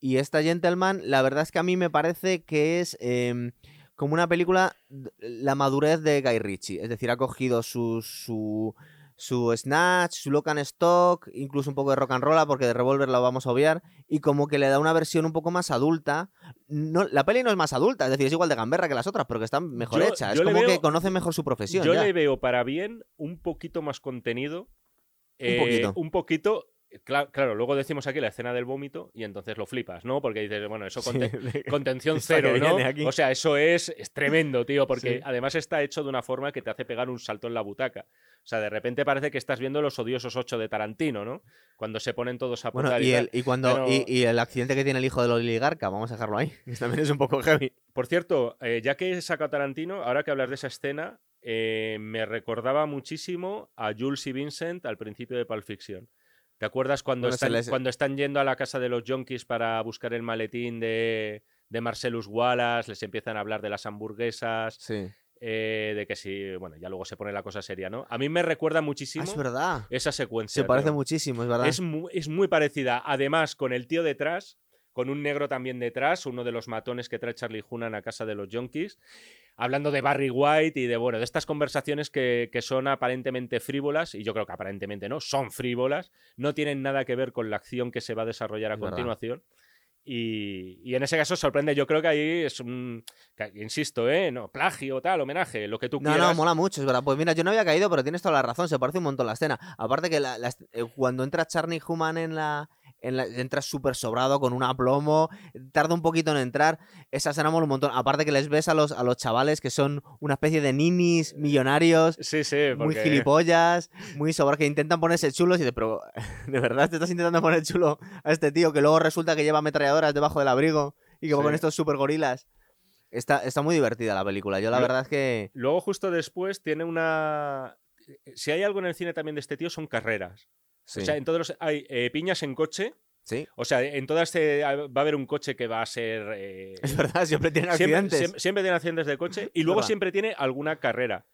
Speaker 1: Y esta Gentleman, la verdad es que a mí me parece que es em, como una película, la madurez de Guy Ritchie. Es decir, ha cogido su, su, su Snatch, su Lock and Stock, incluso un poco de rock and roll, porque de Revolver lo vamos a obviar, y como que le da una versión un poco más adulta. No, la peli no es más adulta, es decir, es igual de gamberra que las otras, pero que está mejor
Speaker 2: Yo-
Speaker 1: hecha. Es
Speaker 2: yo
Speaker 1: como que conoce mejor su profesión.
Speaker 2: Yo
Speaker 1: ya.
Speaker 2: le veo para bien un poquito más contenido. Eh,
Speaker 1: poquito.
Speaker 2: Un poquito. Cla- Claro, luego decimos aquí la escena del vómito y entonces lo flipas, ¿no? Porque dices, bueno, eso
Speaker 1: Sí,
Speaker 2: contención cero, ¿no? O sea, eso es, es tremendo, tío, porque
Speaker 1: Sí.
Speaker 2: además está hecho de una forma que te hace pegar un salto en la butaca. O sea, de repente parece que estás viendo los odiosos ocho de Tarantino, ¿no? Cuando se ponen todos a
Speaker 1: Bueno, y,
Speaker 2: y,
Speaker 1: el, y cuando y, y el accidente que tiene el hijo del oligarca, vamos a dejarlo ahí, que también es un poco heavy.
Speaker 2: Por cierto, eh, ya que he sacado Tarantino, ahora que hablas de esa escena, eh, me recordaba muchísimo a Jules y Vincent al principio de Pulp Fiction. ¿Te acuerdas cuando,
Speaker 1: Bueno,
Speaker 2: están,
Speaker 1: les-
Speaker 2: cuando están yendo a la casa de los junkies para buscar el maletín de, de Marcellus Wallace? Les empiezan a hablar de las hamburguesas,
Speaker 1: Sí.
Speaker 2: eh, de que si, bueno, ya luego se pone la cosa seria, ¿no? A mí me recuerda
Speaker 1: Ah,
Speaker 2: muchísimo
Speaker 1: es verdad.
Speaker 2: esa secuencia.
Speaker 1: Se parece muchísimo, es verdad.
Speaker 2: Es mu- es muy parecida. Además, con el tío detrás, con un negro también detrás, uno de los matones que trae Charlie Hunnam a casa de los junkies, hablando de Barry White y de, bueno, de estas conversaciones que, que son aparentemente frívolas, y yo creo que aparentemente no, son frívolas, no tienen nada que ver con la acción que se va a desarrollar a
Speaker 1: Es verdad.
Speaker 2: continuación. Y, y en ese caso sorprende. Yo creo que ahí es un. que, insisto, ¿eh? No, plagio, tal, homenaje, lo que tú
Speaker 1: No,
Speaker 2: quieras.
Speaker 1: no, mola mucho, es verdad. Pues mira, yo no había caído, pero tienes toda la razón, se parece un montón la escena. Aparte que la- eh, cuando entra Charlie Human en la... En la entra súper sobrado, con un aplomo, tarda un poquito en entrar, esa escena mola un montón. Aparte que les ves a los, a los chavales que son una especie de ninis millonarios,
Speaker 2: Sí, sí,
Speaker 1: muy gilipollas, muy sobrados, que intentan ponerse chulos y dices, pero ¿de verdad te estás intentando poner chulo a este tío que luego resulta que lleva ametralladoras debajo del abrigo y que
Speaker 2: Sí.
Speaker 1: con estos super gorilas? Está, está muy divertida la película. Yo la
Speaker 2: Lo-
Speaker 1: verdad es que...
Speaker 2: Luego, justo después, tiene una. Si hay algo en el cine también de este tío, son carreras.
Speaker 1: Sí.
Speaker 2: O sea, en todos los. Hay eh, piñas en coche.
Speaker 1: sí.
Speaker 2: O sea, en todas eh, va a haber un coche que va a ser. eh,
Speaker 1: Es verdad, siempre
Speaker 2: siempre,
Speaker 1: accidentes.
Speaker 2: siempre- siempre tiene accidentes de coche. Y luego siempre tiene alguna carrera.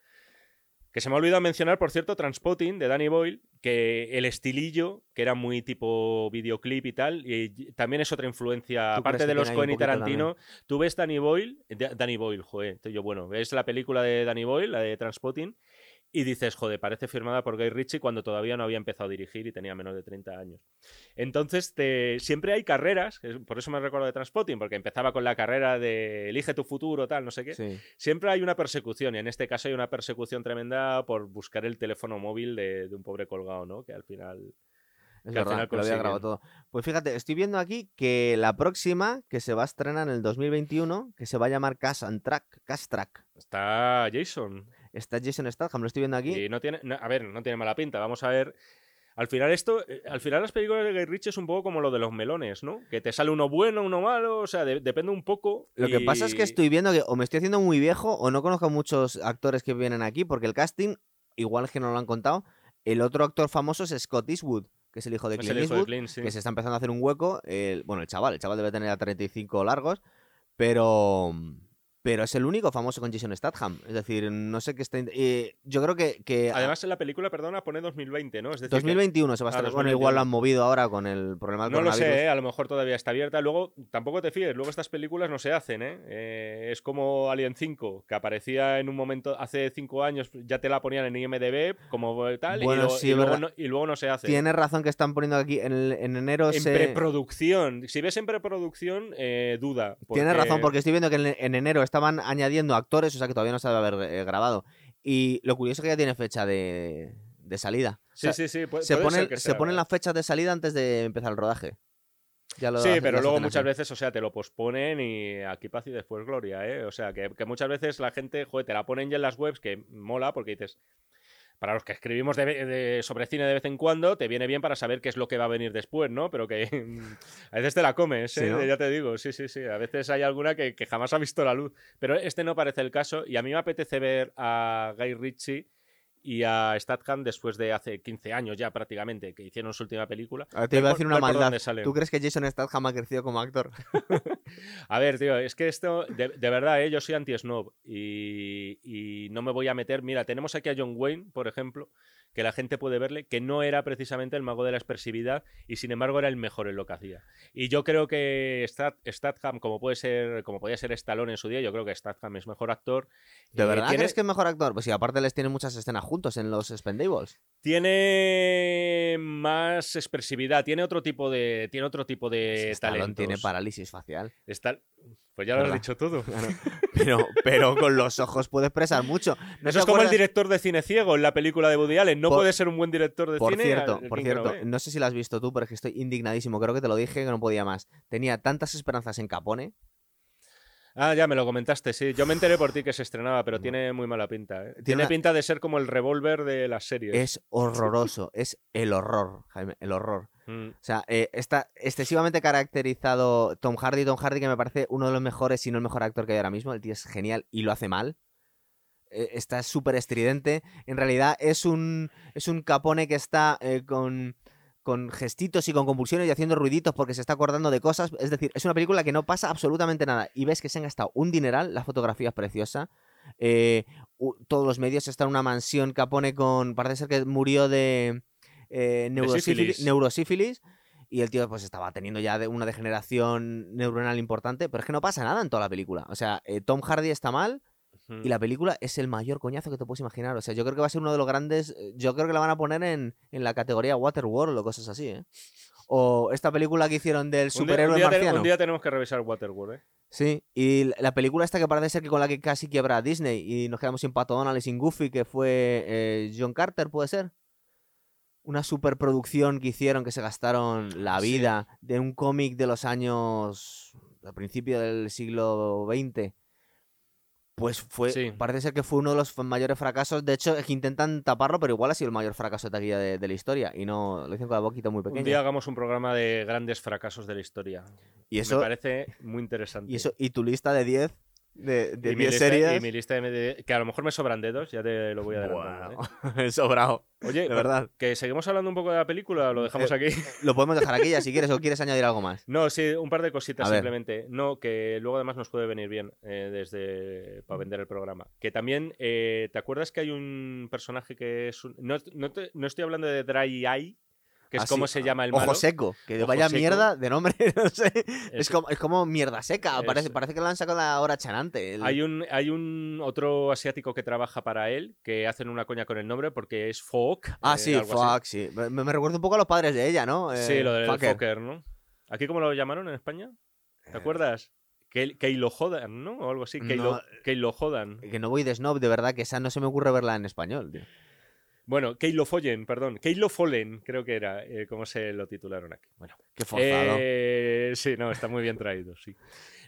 Speaker 2: Que se me ha olvidado mencionar, por cierto, Transpotting de Danny Boyle, que el estilillo, que era muy tipo videoclip y tal, y también es otra influencia,
Speaker 1: ¿Tú
Speaker 2: aparte de los
Speaker 1: tiene
Speaker 2: Cohen y Tarantino. Tú ves Danny Boyle, Danny Boyle, joder, yo bueno, ves la película de Danny Boyle, la de Transpotting, y dices, joder, parece firmada por Guy Ritchie cuando todavía no había empezado a dirigir y tenía menos de 30 años. Entonces, te- siempre hay carreras, por eso me recuerdo de Transpotting, porque empezaba con la carrera de elige tu futuro, tal, no sé qué.
Speaker 1: Sí.
Speaker 2: Siempre hay una persecución, y en este caso hay una persecución tremenda por buscar el teléfono móvil de, de un pobre colgado, ¿no? Que al final.
Speaker 1: Es
Speaker 2: Que
Speaker 1: verdad, lo había grabado todo. Pues fíjate, estoy viendo aquí que la próxima, que se va a estrenar en el 2021, que se va a llamar Cast and Track, Cast Track.
Speaker 2: Está Jason.
Speaker 1: Está Jason Statham, lo estoy viendo aquí.
Speaker 2: Y no tiene. no, a ver, no tiene mala pinta. Vamos a ver. Al final, esto. eh, Al final, las películas de Guy Ritchie es un poco como lo de los melones, ¿no? Que te sale uno bueno, uno malo. O sea, de- depende un poco.
Speaker 1: Lo que pasa es que estoy viendo que o me estoy haciendo muy viejo o no conozco a muchos actores que vienen aquí, porque el casting, igual que no lo han contado, el otro actor famoso es Scott Eastwood, que es el hijo de Clint
Speaker 2: de
Speaker 1: Eastwood,
Speaker 2: Clint, sí.
Speaker 1: que se está empezando a hacer un hueco. el- bueno, el chaval, el chaval debe tener a 35 largos, pero pero es el único famoso con Jason Statham. Es decir, no sé qué está... eh, yo creo que... que
Speaker 2: Además, en la película, perdona, pone 2020, ¿no? Es decir, que-
Speaker 1: 2021 se va a
Speaker 2: Ah,
Speaker 1: estar... Bueno, igual
Speaker 2: 2021.
Speaker 1: lo han movido ahora con el problema del
Speaker 2: No lo sé, ¿eh? a lo mejor todavía está abierta. Luego, tampoco te fíes, luego estas películas no se hacen, ¿eh? Eh, es como Alien 5, que aparecía en un momento, hace cinco años, ya te la ponían en IMDB, como tal,
Speaker 1: Bueno,
Speaker 2: y, luego,
Speaker 1: sí,
Speaker 2: y, luego
Speaker 1: verdad.
Speaker 2: no, y luego no se hace.
Speaker 1: Tienes razón que están poniendo aquí en, el- en enero
Speaker 2: En
Speaker 1: se...
Speaker 2: preproducción. Si ves en preproducción, eh, duda.
Speaker 1: Tienes razón, porque estoy viendo que en, en enero estaban añadiendo actores, o sea que todavía no se debe haber eh, grabado. Y lo curioso es que ya tiene fecha de, de salida. O
Speaker 2: Sí,
Speaker 1: sea,
Speaker 2: sí, sí.
Speaker 1: se
Speaker 2: puede que
Speaker 1: se ponen las fechas de salida antes de empezar el rodaje. Ya lo
Speaker 2: Sí, pero luego muchas
Speaker 1: así.
Speaker 2: veces, o sea, te lo posponen y aquí paz y después gloria, ¿eh? O sea, que, que muchas veces la gente, joder, te la ponen ya en las webs, que mola porque dices, para los que escribimos sobre cine de vez en cuando, te viene bien para saber qué es lo que va a venir después, ¿no? Pero que a veces te la comes, ¿eh? ya te digo, sí, sí, sí. A veces hay alguna que, que, jamás ha visto la luz. Pero este no parece el caso y a mí me apetece ver a Guy Ritchie y a Statham después de hace 15 años ya prácticamente, que hicieron su última película.
Speaker 1: te iba a decir una maldad. ¿Tú crees que Jason Statham ha crecido como actor?
Speaker 2: a ver, tío, es que esto, de, verdad, ¿eh? yo soy anti-snob y, y no me voy a meter. Mira, tenemos aquí a John Wayne, por ejemplo, que la gente puede verle, que no era precisamente el mago de la expresividad y sin embargo era el mejor en lo que hacía. Y yo creo que Statham, como puede ser, como podía ser Stallone en su día, yo creo que Statham es mejor actor.
Speaker 1: ¿De eh, verdad crees que es mejor actor? Pues sí, aparte les tiene muchas escenas juntos en los Spendables.
Speaker 2: Tiene más expresividad, tiene otro tipo de, tiene otro tipo de
Speaker 1: Stallone tiene parálisis facial.
Speaker 2: Está... Pues ya lo has dicho todo.
Speaker 1: Pero, pero con los ojos puede expresar mucho.
Speaker 2: Eso es como el director de cine ciego en la película de Woody Allen. No puede ser un buen director de
Speaker 1: por
Speaker 2: cine.
Speaker 1: Cierto, por cierto, no sé si lo has visto tú, pero es que estoy indignadísimo. Creo que te lo dije que no podía más. Tenía tantas esperanzas en Capone.
Speaker 2: Ah, ya me lo comentaste, sí. Yo me enteré por ti que se estrenaba, pero tiene muy mala pinta. ¿eh? Tiene, pinta de ser como el revólver de las series.
Speaker 1: Es horroroso, es el horror, Jaime, el horror. Mm. O sea, eh, está excesivamente caracterizado Tom Hardy. Tom Hardy, que me parece uno de los mejores, si no el mejor actor que hay ahora mismo. El tío es genial y lo hace mal. Eh, está súper estridente. En realidad es un, es un capone que está con, con gestitos y con convulsiones y haciendo ruiditos porque se está acordando de cosas. Es decir, es una película que no pasa absolutamente nada. Y ves que se han gastado un dineral, la fotografía es preciosa. todos los medios están en una mansión Capone con. Parece ser que murió de eh, neurosífilis, y el tío pues estaba teniendo ya una degeneración neuronal importante, pero es que no pasa nada en toda la película. O sea, eh, Tom Hardy está mal y la película es el mayor coñazo que te puedes imaginar. O sea, yo creo que va a ser uno de los grandes, eh, yo creo que la van a poner en, la categoría Waterworld o cosas así, ¿eh? O esta película que hicieron del superhéroe
Speaker 2: un
Speaker 1: marciano.
Speaker 2: un día tenemos que revisar Waterworld, ¿eh?
Speaker 1: Sí, y la película esta que parece ser que con la que casi quiebra Disney y nos quedamos sin Pato Donald y sin Goofy, que fue John Carter, ¿puede ser? una superproducción que hicieron que se gastaron la vida de un cómic de los años al principio del siglo XX. Pues fue, parece ser que fue uno de los mayores fracasos. De hecho, es que intentan taparlo, pero igual ha sido el mayor fracaso de taquilla de, la historia. Y no lo dicen con la boquita muy pequeña.
Speaker 2: Un día hagamos un programa de grandes fracasos de la historia. Y eso me parece muy interesante.
Speaker 1: Y eso, y tu lista de 10 de, de
Speaker 2: y mi
Speaker 1: series.
Speaker 2: y mi lista de, que a lo mejor me sobran dedos, ya te lo voy a adelantar.
Speaker 1: ¿eh? sobrado.
Speaker 2: Oye, de verdad. Que seguimos hablando un poco de la película, lo dejamos eh, aquí.
Speaker 1: Lo podemos dejar aquí ya si quieres o quieres añadir algo más.
Speaker 2: No, sí, un par de cositas simplemente. No, que luego además nos puede venir bien eh, desde para vender el programa. Que también, ¿te acuerdas que hay un personaje que es no, no, no, estoy hablando de Dry Eye, que es como se llama el malo.
Speaker 1: Ojo seco, que vaya mierda de nombre, no sé. Es, como, es como mierda seca, parece, parece que lo han sacado la hora chanante.
Speaker 2: Hay, un, hay un otro asiático que trabaja para él, que hacen una coña con el nombre porque es Fok.
Speaker 1: Ah, eh, sí, Fok, sí. Me, recuerda un poco a los padres de ella, ¿no?
Speaker 2: sí, lo del Fokker, ¿no? ¿Aquí cómo lo llamaron en España? ¿Te eh, acuerdas? Que, que lo jodan, ¿no? O algo así, que, lo, que lo jodan.
Speaker 1: Que no voy de snob, de verdad, que esa no se me ocurre verla en español, tío.
Speaker 2: Bueno, Keilo Follen, perdón. Keilo Follen, creo que era eh, como se lo titularon aquí. Bueno,
Speaker 1: qué forzado.
Speaker 2: Eh, sí, no, está muy bien traído, sí.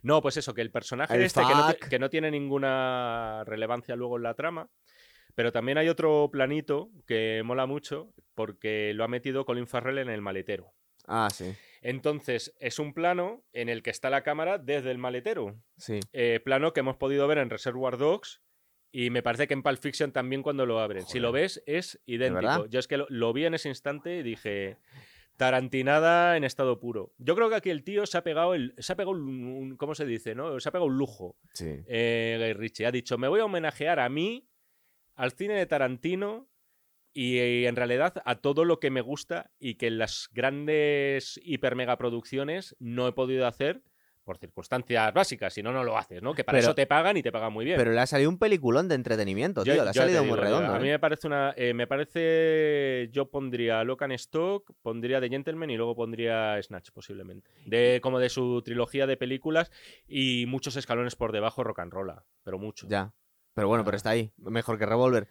Speaker 2: No, pues eso, que el personaje este, que no, que no, tiene ninguna relevancia luego en la trama, pero también hay otro planito que mola mucho porque lo ha metido Colin Farrell en el maletero.
Speaker 1: Ah, sí.
Speaker 2: Entonces, es un plano en el que está la cámara desde el maletero.
Speaker 1: Sí.
Speaker 2: Eh, plano que hemos podido ver en Reservoir Dogs y me parece que en Pulp Fiction también cuando lo abren. Si lo ves, es idéntico. Yo es que lo, vi en ese instante y dije. Tarantinada en estado puro. Yo creo que aquí el tío se ha pegado el, se ha pegado un, ¿cómo se dice? ¿no? Se ha pegado un lujo.
Speaker 1: Sí.
Speaker 2: Eh, Richie ha dicho, me voy a homenajear a mí, al cine de Tarantino y, y, en realidad a todo lo que me gusta y que en las grandes hiper mega producciones no he podido hacer por circunstancias básicas, si no, no lo haces, ¿no? Que para eso te pagan y te pagan muy bien.
Speaker 1: Pero le ha salido un peliculón de entretenimiento, tío, le ha salido muy redondo.
Speaker 2: A mí
Speaker 1: ¿eh?
Speaker 2: me parece una. Eh, me parece. Yo pondría Locan Stock, pondría The Gentleman y luego pondría Snatch, posiblemente. De, como de su trilogía de películas y muchos escalones por debajo rock and roll, pero mucho.
Speaker 1: Ya. Pero bueno, pero está ahí. Mejor que Revolver.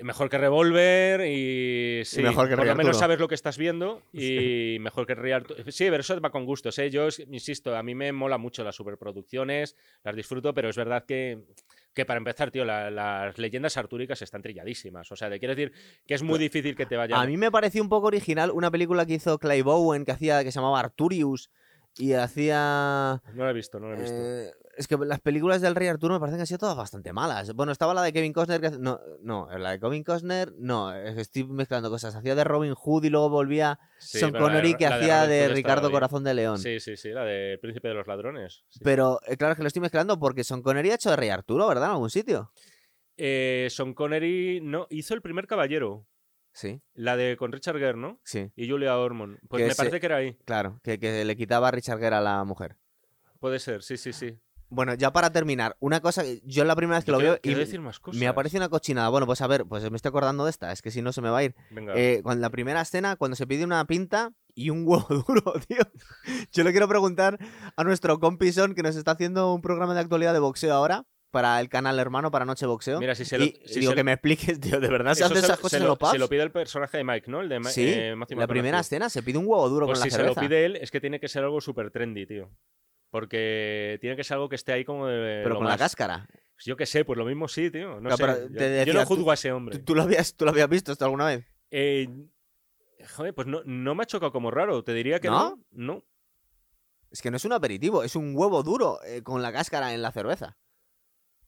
Speaker 2: Mejor que Revolver y, sí,
Speaker 1: mejor que
Speaker 2: por lo menos sabes lo que estás viendo y mejor que Rey Sí, pero eso va con gustos. ¿eh? Yo insisto, a mí me mola mucho las superproducciones, las disfruto, pero es verdad que Que para empezar, tío, la- las leyendas artúricas están trilladísimas. O sea, te quiero decir que es muy difícil que te vaya.
Speaker 1: A mí me pareció un poco original una película que hizo Clay Bowen que hacía que se llamaba Arturius y hacía
Speaker 2: No lo he visto, no lo he visto.
Speaker 1: eh, es que las películas del Rey Arturo me parecen que han sido todas bastante malas. Bueno, estaba la de Kevin Costner que no, no, la de Kevin Costner, no, es estoy mezclando cosas. Hacía de Robin Hood y luego volvía
Speaker 2: Sí,
Speaker 1: Sean
Speaker 2: la de-
Speaker 1: Connery que
Speaker 2: la
Speaker 1: hacía de Ricardo. Corazón de León.
Speaker 2: Sí, sí, sí, la de Príncipe de los Ladrones. sí.
Speaker 1: Pero eh, claro que lo estoy mezclando porque Sean Connery ha hecho de Rey Arturo, ¿verdad? En algún sitio.
Speaker 2: Eh, Sean Connery no, hizo El primer caballero.
Speaker 1: Sí,
Speaker 2: La de con Richard Gere, ¿no?
Speaker 1: sí,
Speaker 2: Y Julia Ormond. Pues
Speaker 1: Que
Speaker 2: me
Speaker 1: ese-
Speaker 2: parece que era ahí.
Speaker 1: claro, que, que le quitaba a Richard Gere a la mujer.
Speaker 2: Puede ser, sí, sí, sí.
Speaker 1: Bueno, ya para terminar, una cosa, yo la primera vez que
Speaker 2: Yo
Speaker 1: lo veo y
Speaker 2: quiero decir más cosas.
Speaker 1: me aparece una cochinada. Bueno, pues a ver, pues me estoy acordando de esta, es que si no se me va a ir.
Speaker 2: Venga.
Speaker 1: Eh, con la primera escena, cuando se pide una pinta y un huevo duro, tío. Yo le quiero preguntar a nuestro compi Son, que nos está haciendo un programa de actualidad de boxeo ahora, para el canal hermano, para Noche Boxeo.
Speaker 2: Mira, si se lo,
Speaker 1: y
Speaker 2: si
Speaker 1: digo
Speaker 2: se
Speaker 1: que
Speaker 2: lo-
Speaker 1: me expliques, tío, ¿de verdad se hacen
Speaker 2: se,
Speaker 1: esas
Speaker 2: lo-
Speaker 1: cosas
Speaker 2: se
Speaker 1: en
Speaker 2: lo,
Speaker 1: los pubs?
Speaker 2: se lo pide el personaje de Mike, ¿no? El de Ma-
Speaker 1: Sí,
Speaker 2: eh,
Speaker 1: la primera escena se pide un huevo duro
Speaker 2: Pues
Speaker 1: con
Speaker 2: si
Speaker 1: la
Speaker 2: se lo
Speaker 1: cerveza.
Speaker 2: pide él, es que tiene que ser algo súper trendy, tío. Porque tiene que ser algo que esté ahí como de.
Speaker 1: pero con la cáscara.
Speaker 2: Pues Yo qué sé, pues lo mismo sí, tío. No
Speaker 1: Claro,
Speaker 2: sé.
Speaker 1: pero
Speaker 2: Yo, no
Speaker 1: tú-
Speaker 2: juzgo a ese hombre.
Speaker 1: ¿Tú, tú lo habías, ¿Tú lo habías visto esto alguna vez?
Speaker 2: Eh, joder, pues no, no me ha chocado como raro. Te diría que
Speaker 1: ¿No?
Speaker 2: no. No.
Speaker 1: Es que no es un aperitivo, es un huevo duro eh, con la cáscara en la cerveza.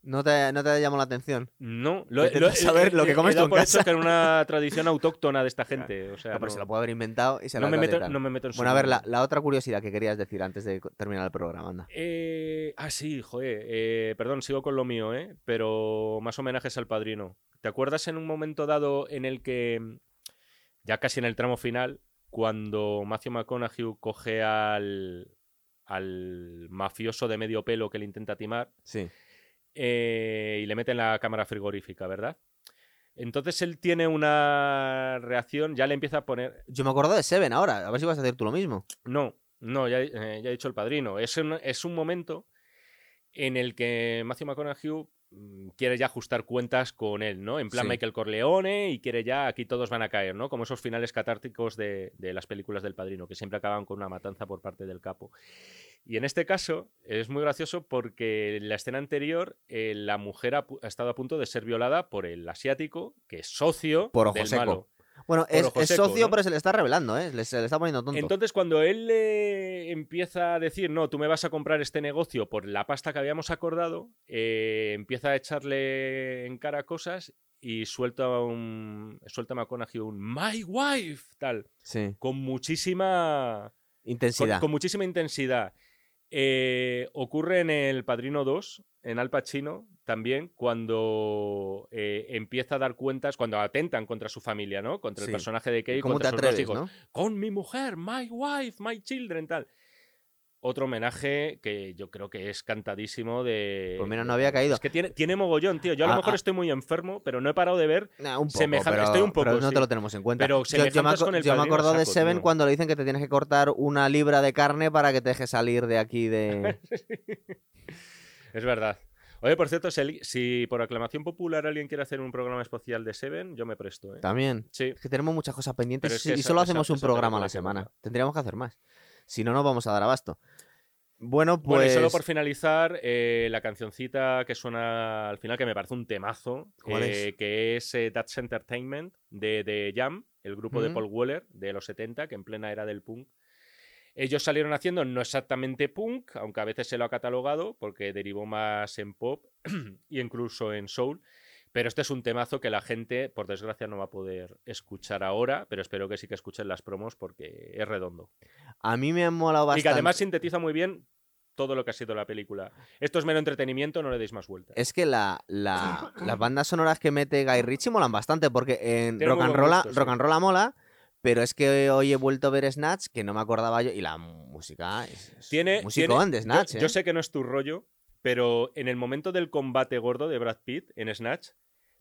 Speaker 1: ¿No te, no te llamó la atención?
Speaker 2: No. Lo, lo-
Speaker 1: saber lo que comes tú en
Speaker 2: por
Speaker 1: casa.
Speaker 2: que era una tradición autóctona de esta gente. O sea,
Speaker 1: No, pero
Speaker 2: no,
Speaker 1: se lo puede haber inventado y se
Speaker 2: no me meto, no me meto en su
Speaker 1: Bueno, a ver, la, otra curiosidad que querías decir antes de terminar el programa, anda.
Speaker 2: Eh, ah, sí, joder. eh, perdón, sigo con lo mío, ¿eh? Pero más homenajes al padrino. ¿Te acuerdas en un momento dado en el que, ya casi en el tramo final, cuando Matthew McConaughey coge al, al mafioso de medio pelo que le intenta timar
Speaker 1: Sí.
Speaker 2: Eh, y le mete en la cámara frigorífica, ¿verdad? Entonces él tiene una reacción, ya le empieza a poner,
Speaker 1: Yo me acuerdo de Seven ahora, a ver si vas a hacer tú lo mismo.
Speaker 2: no, no, ya, eh, ya he dicho el padrino. Es un, es un momento en el que Matthew McConaughey quiere ya ajustar cuentas con él, ¿no? En plan
Speaker 1: Sí.
Speaker 2: Michael Corleone y quiere ya, aquí todos van a caer, ¿no? Como esos finales catárticos de, de las películas del padrino, que siempre acaban con una matanza por parte del capo. Y en este caso es muy gracioso porque en la escena anterior eh, la mujer ha, estado a punto de ser violada por el asiático, que es socio
Speaker 1: Por ojo
Speaker 2: del
Speaker 1: seco.
Speaker 2: malo.
Speaker 1: Bueno, es, es socio,
Speaker 2: ¿no?
Speaker 1: pero se le está revelando, ¿eh? Le- se le está poniendo tonto.
Speaker 2: Entonces, cuando él le empieza a decir, no, tú me vas a comprar este negocio por la pasta que habíamos acordado, eh, empieza a echarle en cara cosas y suelta un. Suelta a McConaughey un My wife, tal,
Speaker 1: sí,
Speaker 2: con muchísima. Con,
Speaker 1: intensidad.
Speaker 2: con muchísima intensidad. Eh, ocurre en El Padrino 2, en Al Pacino, también, cuando eh, empieza a dar cuentas, cuando atentan contra su familia, ¿no? Contra
Speaker 1: Sí.
Speaker 2: el personaje de Kay,
Speaker 1: ¿Cómo te
Speaker 2: contra sus dos hijos
Speaker 1: no?
Speaker 2: con mi mujer, my wife, my children, tal. Otro homenaje que yo creo que es cantadísimo de.
Speaker 1: Pues mira, no había caído.
Speaker 2: Es que tiene, tiene mogollón, tío. Yo a lo
Speaker 1: Ah,
Speaker 2: mejor
Speaker 1: ah.
Speaker 2: estoy muy enfermo, pero no he parado de ver.
Speaker 1: Nah, un poco,
Speaker 2: semejante-
Speaker 1: pero,
Speaker 2: estoy un poco,
Speaker 1: pero no
Speaker 2: sí.
Speaker 1: te lo tenemos en cuenta.
Speaker 2: Pero
Speaker 1: yo, yo me,
Speaker 2: con el
Speaker 1: yo me acuerdo de Seven
Speaker 2: tío.
Speaker 1: cuando le dicen que te tienes que cortar una libra de carne para que te deje salir de aquí de...
Speaker 2: Es verdad. Oye, por cierto, si, por aclamación popular alguien quiere hacer un programa especial de Seven, yo me presto, ¿eh?
Speaker 1: También.
Speaker 2: Sí.
Speaker 1: Es que tenemos muchas cosas pendientes
Speaker 2: es
Speaker 1: y-
Speaker 2: que
Speaker 1: y
Speaker 2: esa-
Speaker 1: solo
Speaker 2: esa-
Speaker 1: hacemos un
Speaker 2: esa
Speaker 1: programa a la semana. Tendríamos que hacer más. Si no, no vamos a dar abasto. Bueno, pues...
Speaker 2: Bueno, y solo por finalizar, eh, la cancioncita que suena al final, que me parece un temazo,
Speaker 1: ¿Cuál
Speaker 2: eh,
Speaker 1: es?
Speaker 2: que es eh, That's Entertainment de, de Jam, el grupo de. Paul Weller de los 70, que en plena era del punk. Ellos salieron haciendo no exactamente punk, aunque a veces se lo ha catalogado, porque derivó más en pop y incluso en soul. Pero este es un temazo que la gente, por desgracia, no va a poder escuchar ahora, pero espero que sí que escuchen las promos porque es redondo.
Speaker 1: A mí me ha molado bastante.
Speaker 2: Y que además sintetiza muy bien todo lo que ha sido la película. Esto es mero entretenimiento, no le deis más vuelta.
Speaker 1: Es que la, la- las bandas sonoras que mete Guy Ritchie molan bastante, porque en
Speaker 2: Tiene
Speaker 1: Rock and, Roll,
Speaker 2: gusto, sí.
Speaker 1: Rock and Roll mola, pero es que hoy he vuelto a ver Snatch, que no me acordaba yo, y la música es, es
Speaker 2: Tiene,
Speaker 1: musicón
Speaker 2: tiene-
Speaker 1: de Snatch,
Speaker 2: yo,
Speaker 1: ¿eh?
Speaker 2: yo sé que no es tu rollo, pero en el momento del combate gordo de Brad Pitt en Snatch,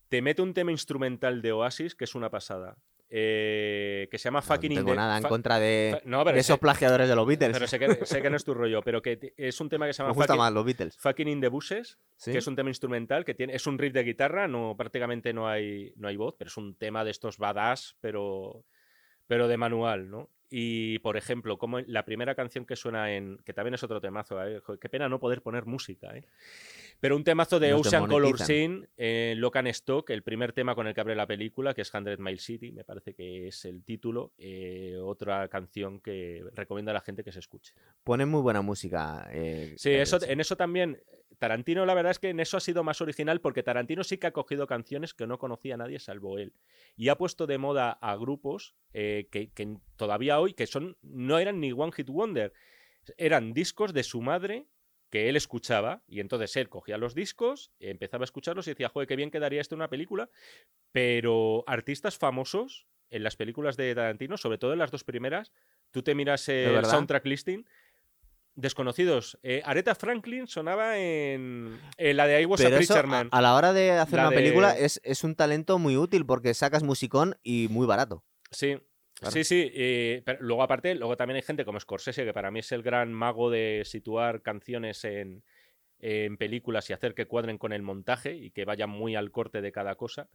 Speaker 2: te mete un tema instrumental de Oasis que es una pasada. eh, que se llama
Speaker 1: No
Speaker 2: Fucking in
Speaker 1: tengo nada en contra de,
Speaker 2: no, sé-
Speaker 1: esos plagiadores de los Beatles.
Speaker 2: pero sé que, sé que no es tu rollo, pero que es un tema que se
Speaker 1: me
Speaker 2: llama
Speaker 1: gusta
Speaker 2: Fucking,
Speaker 1: más los Beatles.
Speaker 2: Fucking in the Bushes,
Speaker 1: ¿sí?
Speaker 2: que es un tema instrumental que tiene es un riff de guitarra no prácticamente no hay no hay voz pero es un tema de estos badass pero pero de manual no y por ejemplo como la primera canción que suena en que también es otro temazo ¿eh? Qué pena no poder poner música ¿eh? Pero un temazo de
Speaker 1: Nos
Speaker 2: Ocean Color. Scene, eh, Lock and Stock, el primer tema con el que abre la película, que es 100 Mile City, me parece que es el título. eh, otra canción que recomiendo a la gente que se escuche.
Speaker 1: Pone muy buena música. eh,
Speaker 2: Sí, eso, en eso también. Tarantino, la verdad es que en eso ha sido más original porque Tarantino sí que ha cogido canciones que no conocía nadie salvo él. Y ha puesto de moda a grupos eh, que, que todavía hoy, que son no eran ni One Hit Wonder, eran discos de su madre que él escuchaba y entonces él cogía los discos, empezaba a escucharlos y decía, joder, qué bien quedaría esto en una película, pero artistas famosos en las películas de Tarantino, sobre todo en las dos primeras, tú te miras el
Speaker 1: verdad?
Speaker 2: soundtrack listing, desconocidos. Eh, Aretha Franklin sonaba en, en la de I Was a
Speaker 1: eso,
Speaker 2: Man.
Speaker 1: a la hora de hacer
Speaker 2: La
Speaker 1: una película, es, es un talento muy útil porque sacas musicón y muy barato.
Speaker 2: Sí.
Speaker 1: Claro.
Speaker 2: Sí, sí, eh, pero luego aparte, luego también hay gente como Scorsese, que para mí es el gran mago de situar canciones en, en películas y hacer que cuadren con el montaje y que vayan muy al corte de cada cosa.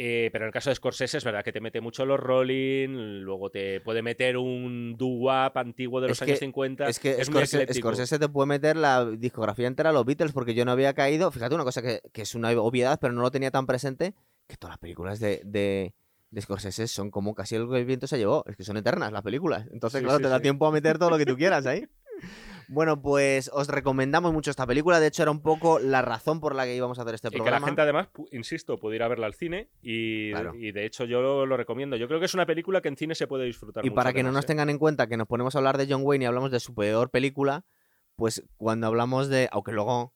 Speaker 2: Eh, pero en el caso de Scorsese es verdad que te mete mucho los rolling, luego te puede meter un doo-wop antiguo de los
Speaker 1: Es
Speaker 2: años
Speaker 1: que-
Speaker 2: 50.
Speaker 1: Es que
Speaker 2: es
Speaker 1: Scorsese, te puede meter la discografía entera a los Beatles porque yo no había caído. Fíjate una cosa que, que es una obviedad, pero no lo tenía tan presente, que todas las películas de, de, de Scorsese son como casi el que el viento se llevó. Es que son eternas las películas. Entonces,
Speaker 2: Sí,
Speaker 1: claro,
Speaker 2: sí,
Speaker 1: te da
Speaker 2: sí.
Speaker 1: tiempo a meter todo lo que tú quieras ahí. Bueno, pues os recomendamos mucho esta película. De hecho, era un poco la razón por la que íbamos a hacer este
Speaker 2: Y que la
Speaker 1: programa.
Speaker 2: gente además, insisto, puede ir a verla al cine y,
Speaker 1: Claro.
Speaker 2: y de hecho yo lo, lo recomiendo. Yo creo que es una película que en cine se puede disfrutar.
Speaker 1: Y
Speaker 2: mucho
Speaker 1: para que no nos
Speaker 2: ¿eh?
Speaker 1: tengan en cuenta que nos ponemos a hablar de John Wayne y hablamos de su peor película, pues cuando hablamos de. Aunque luego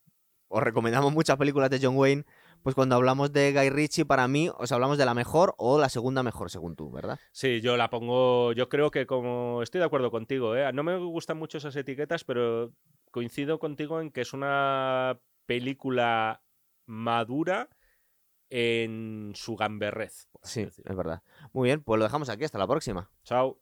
Speaker 1: os recomendamos muchas películas de John Wayne, pues cuando hablamos de Guy Ritchie, para mí, os hablamos de la mejor o la segunda mejor, según tú, ¿verdad?
Speaker 2: Sí, yo la pongo. Yo creo que como. Estoy de acuerdo contigo, ¿eh? No me gustan mucho esas etiquetas, pero coincido contigo en que es una película madura en su gamberrez.
Speaker 1: Sí, es verdad. Muy bien, pues lo dejamos aquí. Hasta la próxima.
Speaker 2: Chao.